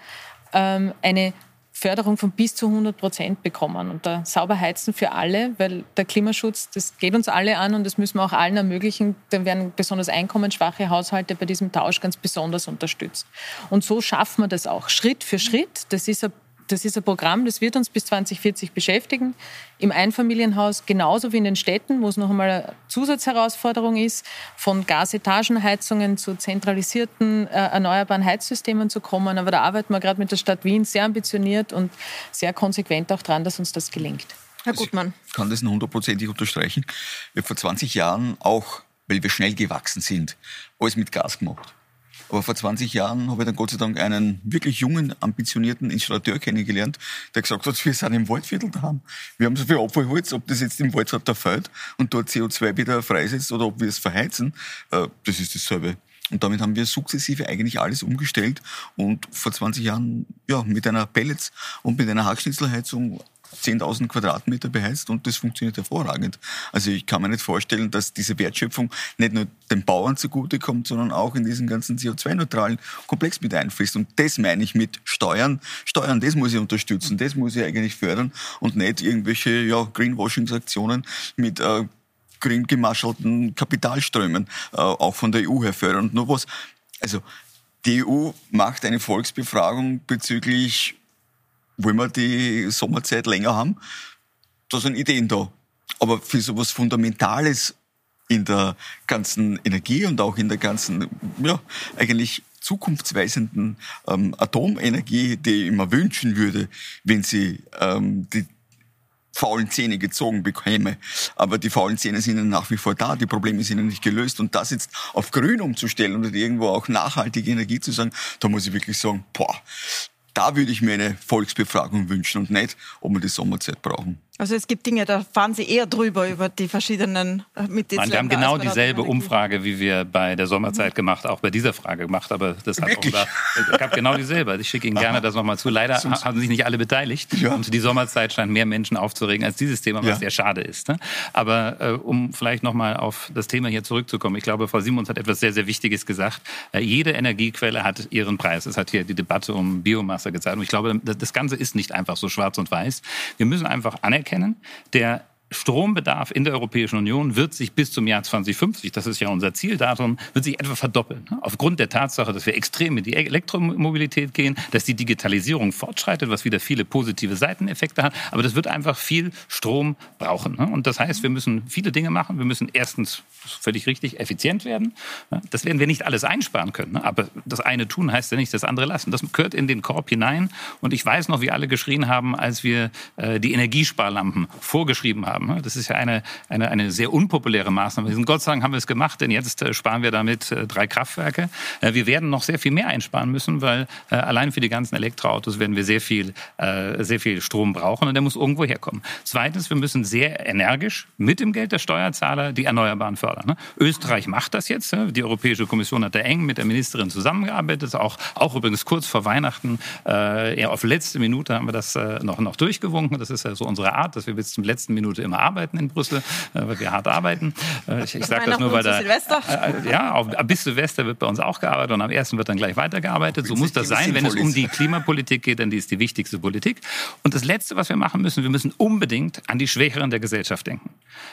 Speaker 3: ähm, eine Förderung von bis zu 100 Prozent bekommen. Und da sauber heizen für alle, weil der Klimaschutz, das geht uns alle an und das müssen wir auch allen ermöglichen. Dann werden besonders einkommensschwache Haushalte bei diesem Tausch ganz besonders unterstützt. Und so schaffen wir das auch Schritt für Schritt. Das ist ein das ist ein Programm, das wird uns bis 2040 beschäftigen. Im Einfamilienhaus genauso wie in den Städten, wo es noch einmal eine Zusatzherausforderung ist, von Gasetagenheizungen zu zentralisierten äh, erneuerbaren Heizsystemen zu kommen. Aber da arbeiten wir gerade mit der Stadt Wien sehr ambitioniert und sehr konsequent auch dran, dass uns das gelingt.
Speaker 6: Herr Gutmann. Ich kann das hundertprozentig unterstreichen. Wir haben vor 20 Jahren auch, weil wir schnell gewachsen sind, alles mit Gas gemacht. Aber vor 20 Jahren habe ich dann Gott sei Dank einen wirklich jungen, ambitionierten Installateur kennengelernt, der gesagt hat, wir sind im Waldviertel daheim. Wir haben so viel Abfallholz, ob das jetzt im Wald da fällt und dort CO2 wieder freisetzt oder ob wir es verheizen, äh, das ist dasselbe. Und damit haben wir sukzessive eigentlich alles umgestellt und vor 20 Jahren ja, mit einer Pellets- und mit einer Hackschnitzelheizung 10.000 Quadratmeter beheizt und das funktioniert hervorragend. Also ich kann mir nicht vorstellen, dass diese Wertschöpfung nicht nur den Bauern zugutekommt, sondern auch in diesen ganzen CO2-neutralen Komplex mit einfließt. Und das meine ich mit Steuern. Steuern, das muss ich unterstützen, das muss ich eigentlich fördern und nicht irgendwelche ja, Greenwashing-Aktionen mit äh, grün gemaschelten Kapitalströmen äh, auch von der EU her fördern. Und nur was, also die EU macht eine Volksbefragung bezüglich wollen wir die Sommerzeit länger haben? Da sind Ideen da. Aber für so etwas Fundamentales in der ganzen Energie und auch in der ganzen, ja, eigentlich zukunftsweisenden ähm, Atomenergie, die ich mir wünschen würde, wenn sie ähm, die faulen Zähne gezogen bekäme. Aber die faulen Zähne sind ihnen nach wie vor da, die Probleme sind ihnen nicht gelöst. Und das jetzt auf grün umzustellen und irgendwo auch nachhaltige Energie zu sagen, da muss ich wirklich sagen, boah, da würde ich mir eine Volksbefragung wünschen und nicht, ob wir die Sommerzeit brauchen.
Speaker 1: Also es gibt Dinge, da fahren Sie eher drüber über die verschiedenen
Speaker 2: äh, Mitgliedsländer. Wir haben genau dieselbe Umfrage, wie wir bei der Sommerzeit gemacht, auch bei dieser Frage gemacht, aber das hat Wirklich? auch da, gab genau dieselbe. Ich schicke Ihnen gerne das nochmal zu. Leider haben sich nicht alle beteiligt ja. und die Sommerzeit scheint mehr Menschen aufzuregen als dieses Thema, was ja. sehr schade ist. Ne? Aber äh, um vielleicht nochmal auf das Thema hier zurückzukommen, ich glaube, Frau Simons hat etwas sehr, sehr Wichtiges gesagt. Äh, jede Energiequelle hat ihren Preis. Es hat hier die Debatte um Biomasse gezeigt. Und ich glaube, das Ganze ist nicht einfach so schwarz und weiß. Wir müssen einfach anerkennen, anerkennen. Der Strombedarf in der Europäischen Union wird sich bis zum Jahr 2050, das ist ja unser Zieldatum, wird sich etwa verdoppeln. Aufgrund der Tatsache, dass wir extrem in die Elektromobilität gehen, dass die Digitalisierung fortschreitet, was wieder viele positive Seiteneffekte hat. Aber das wird einfach viel Strom brauchen. Und das heißt, wir müssen viele Dinge machen. Wir müssen erstens völlig richtig effizient werden. Das werden wir nicht alles einsparen können. Aber das eine tun heißt ja nicht das andere lassen. Das gehört in den Korb hinein. Und ich weiß noch, wie alle geschrien haben, als wir äh, die Energiesparlampen vorgeschrieben haben haben. Das ist ja eine, eine, eine sehr unpopuläre Maßnahme. Und Gott sei Dank haben wir es gemacht, denn jetzt äh, sparen wir damit äh, drei Kraftwerke. Äh, wir werden noch sehr viel mehr einsparen müssen, weil allein für die ganzen Elektroautos werden wir sehr viel, sehr viel Strom brauchen und der muss irgendwo herkommen. Zweitens, wir müssen sehr energisch mit dem Geld der Steuerzahler die Erneuerbaren fördern. Ne? Österreich macht das jetzt. Die Europäische Kommission hat da eng mit der Ministerin zusammengearbeitet, auch, auch übrigens kurz vor Weihnachten. Ja, auf letzte Minute haben wir das noch, noch durchgewunken. Das ist ja so unsere Art, dass wir bis zum letzten Minute immer arbeiten in Brüssel, äh, weil wir hart arbeiten. Äh, ich, ich sage das nur, weil da... Silvester? Äh, ja, auf, bis Silvester wird bei uns auch gearbeitet und am ersten wird dann gleich weitergearbeitet. So muss das sein, wenn es um die Klimapolitik geht, denn die ist die wichtigste Politik. Und das Letzte, was wir machen müssen, wir müssen unbedingt an die Schwächeren der Gesellschaft denken.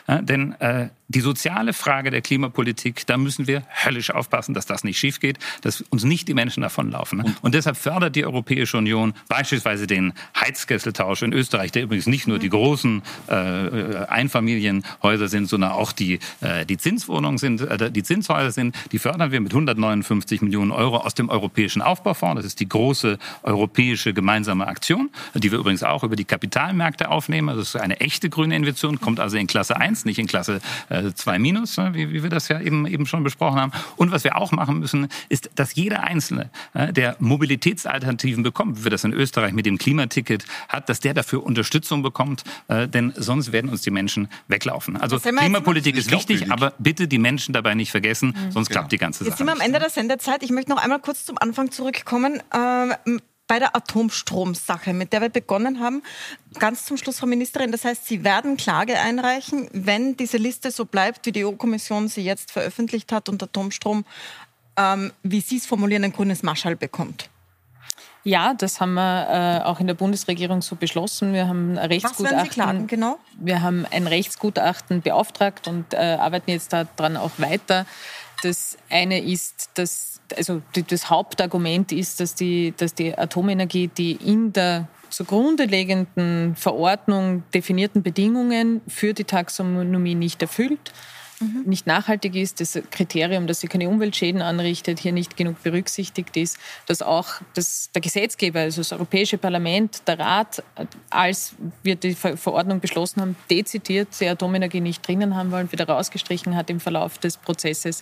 Speaker 2: Ja, denn äh, die soziale Frage der Klimapolitik, da müssen wir höllisch aufpassen, dass das nicht schief geht, dass uns nicht die Menschen davonlaufen. Und, und deshalb fördert die Europäische Union beispielsweise den Heizkesseltausch in Österreich, der übrigens nicht nur die großen äh, äh, Einfamilienhäuser sind, sondern auch die, äh, die Zinswohnungen sind, äh, die Zinshäuser sind. Die fördern wir mit 159 Millionen Euro aus dem Europäischen Aufbaufonds. Das ist die große europäische gemeinsame Aktion, die wir übrigens auch über die Kapitalmärkte aufnehmen. Das ist eine echte grüne Investition, kommt also in Klasse 1, nicht in Klasse 2 minus, ne, wie, wie wir das ja eben, eben schon besprochen haben. Und was wir auch machen müssen, ist, dass jeder Einzelne, der Mobilitätsalternativen bekommt, wie wir das in Österreich mit dem Klimaticket hat, dass der dafür Unterstützung bekommt, denn sonst werden uns uns die Menschen weglaufen. Also Klimapolitik ist wichtig, aber bitte die Menschen dabei nicht vergessen, mhm. sonst klappt die ganze Sache.
Speaker 1: Jetzt sind wir am Ende der Sendezeit. Ich möchte noch einmal kurz zum Anfang zurückkommen. Ähm, bei der Atomstromsache, mit der wir begonnen haben, ganz zum Schluss, Frau Ministerin, das heißt, Sie werden Klage einreichen, wenn diese Liste so bleibt, wie die EU-Kommission sie jetzt veröffentlicht hat und Atomstrom, ähm, wie Sie es formulieren, ein grünes Marschall bekommt.
Speaker 3: Ja, das haben wir äh, auch in der Bundesregierung so beschlossen. Wir haben ein Rechtsgutachten. Was werden Sie klagen, genau? Wir haben ein Rechtsgutachten beauftragt und äh, arbeiten jetzt daran auch weiter. Das eine ist, dass also das Hauptargument ist, dass die, dass die Atomenergie die in der zugrunde liegenden Verordnung definierten Bedingungen für die Taxonomie nicht erfüllt mhm. nicht nachhaltig ist, das Kriterium, dass sie keine Umweltschäden anrichtet, hier nicht genug berücksichtigt ist, dass auch das, der Gesetzgeber, also das Europäische Parlament, der Rat, als wir die Verordnung beschlossen haben, dezidiert die Atomenergie nicht drinnen haben wollen, wieder rausgestrichen hat im Verlauf des Prozesses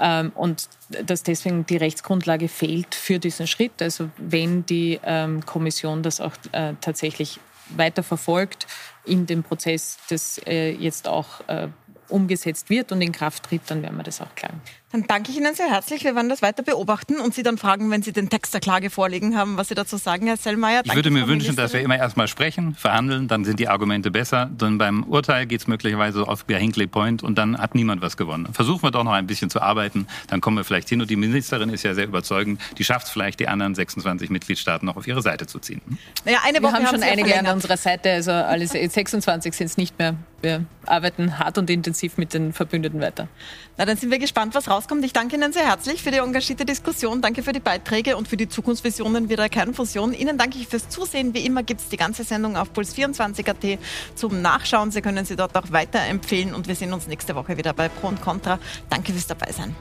Speaker 3: ähm, und dass deswegen die Rechtsgrundlage fehlt für diesen Schritt. Also wenn die ähm, Kommission das auch äh, tatsächlich weiter verfolgt in dem Prozess, das äh, jetzt auch äh, umgesetzt wird und in Kraft tritt, dann werden wir das auch klagen.
Speaker 1: Dann danke ich Ihnen sehr herzlich. Wir werden das weiter beobachten und Sie dann fragen, wenn Sie den Text der Klage vorliegen haben, was Sie dazu sagen, Herr Sellmeier.
Speaker 2: Ich würde mir wünschen, dass wir immer erstmal sprechen, verhandeln, dann sind die Argumente besser. Dann beim Urteil geht es möglicherweise auf der Hinkley Point und dann hat niemand was gewonnen. Versuchen wir doch noch ein bisschen zu arbeiten, dann kommen wir vielleicht hin. Und die Ministerin ist ja sehr überzeugend. Die schafft es vielleicht, die anderen 26 Mitgliedstaaten noch auf ihre Seite zu ziehen.
Speaker 3: Naja, eine Woche wir haben schon einige an unserer Seite, also alle 26 sind es nicht mehr. Wir arbeiten hart und intensiv mit den Verbündeten weiter.
Speaker 1: Na, dann sind wir gespannt, was rauskommt. Ich danke Ihnen sehr herzlich für die engagierte Diskussion. Danke für die Beiträge und für die Zukunftsvisionen wieder Kernfusion. Ihnen danke ich fürs Zusehen. Wie immer gibt es die ganze Sendung auf puls24.at zum Nachschauen. Sie können sie dort auch weiterempfehlen und wir sehen uns nächste Woche wieder bei Pro und Contra. Danke fürs Dabeisein.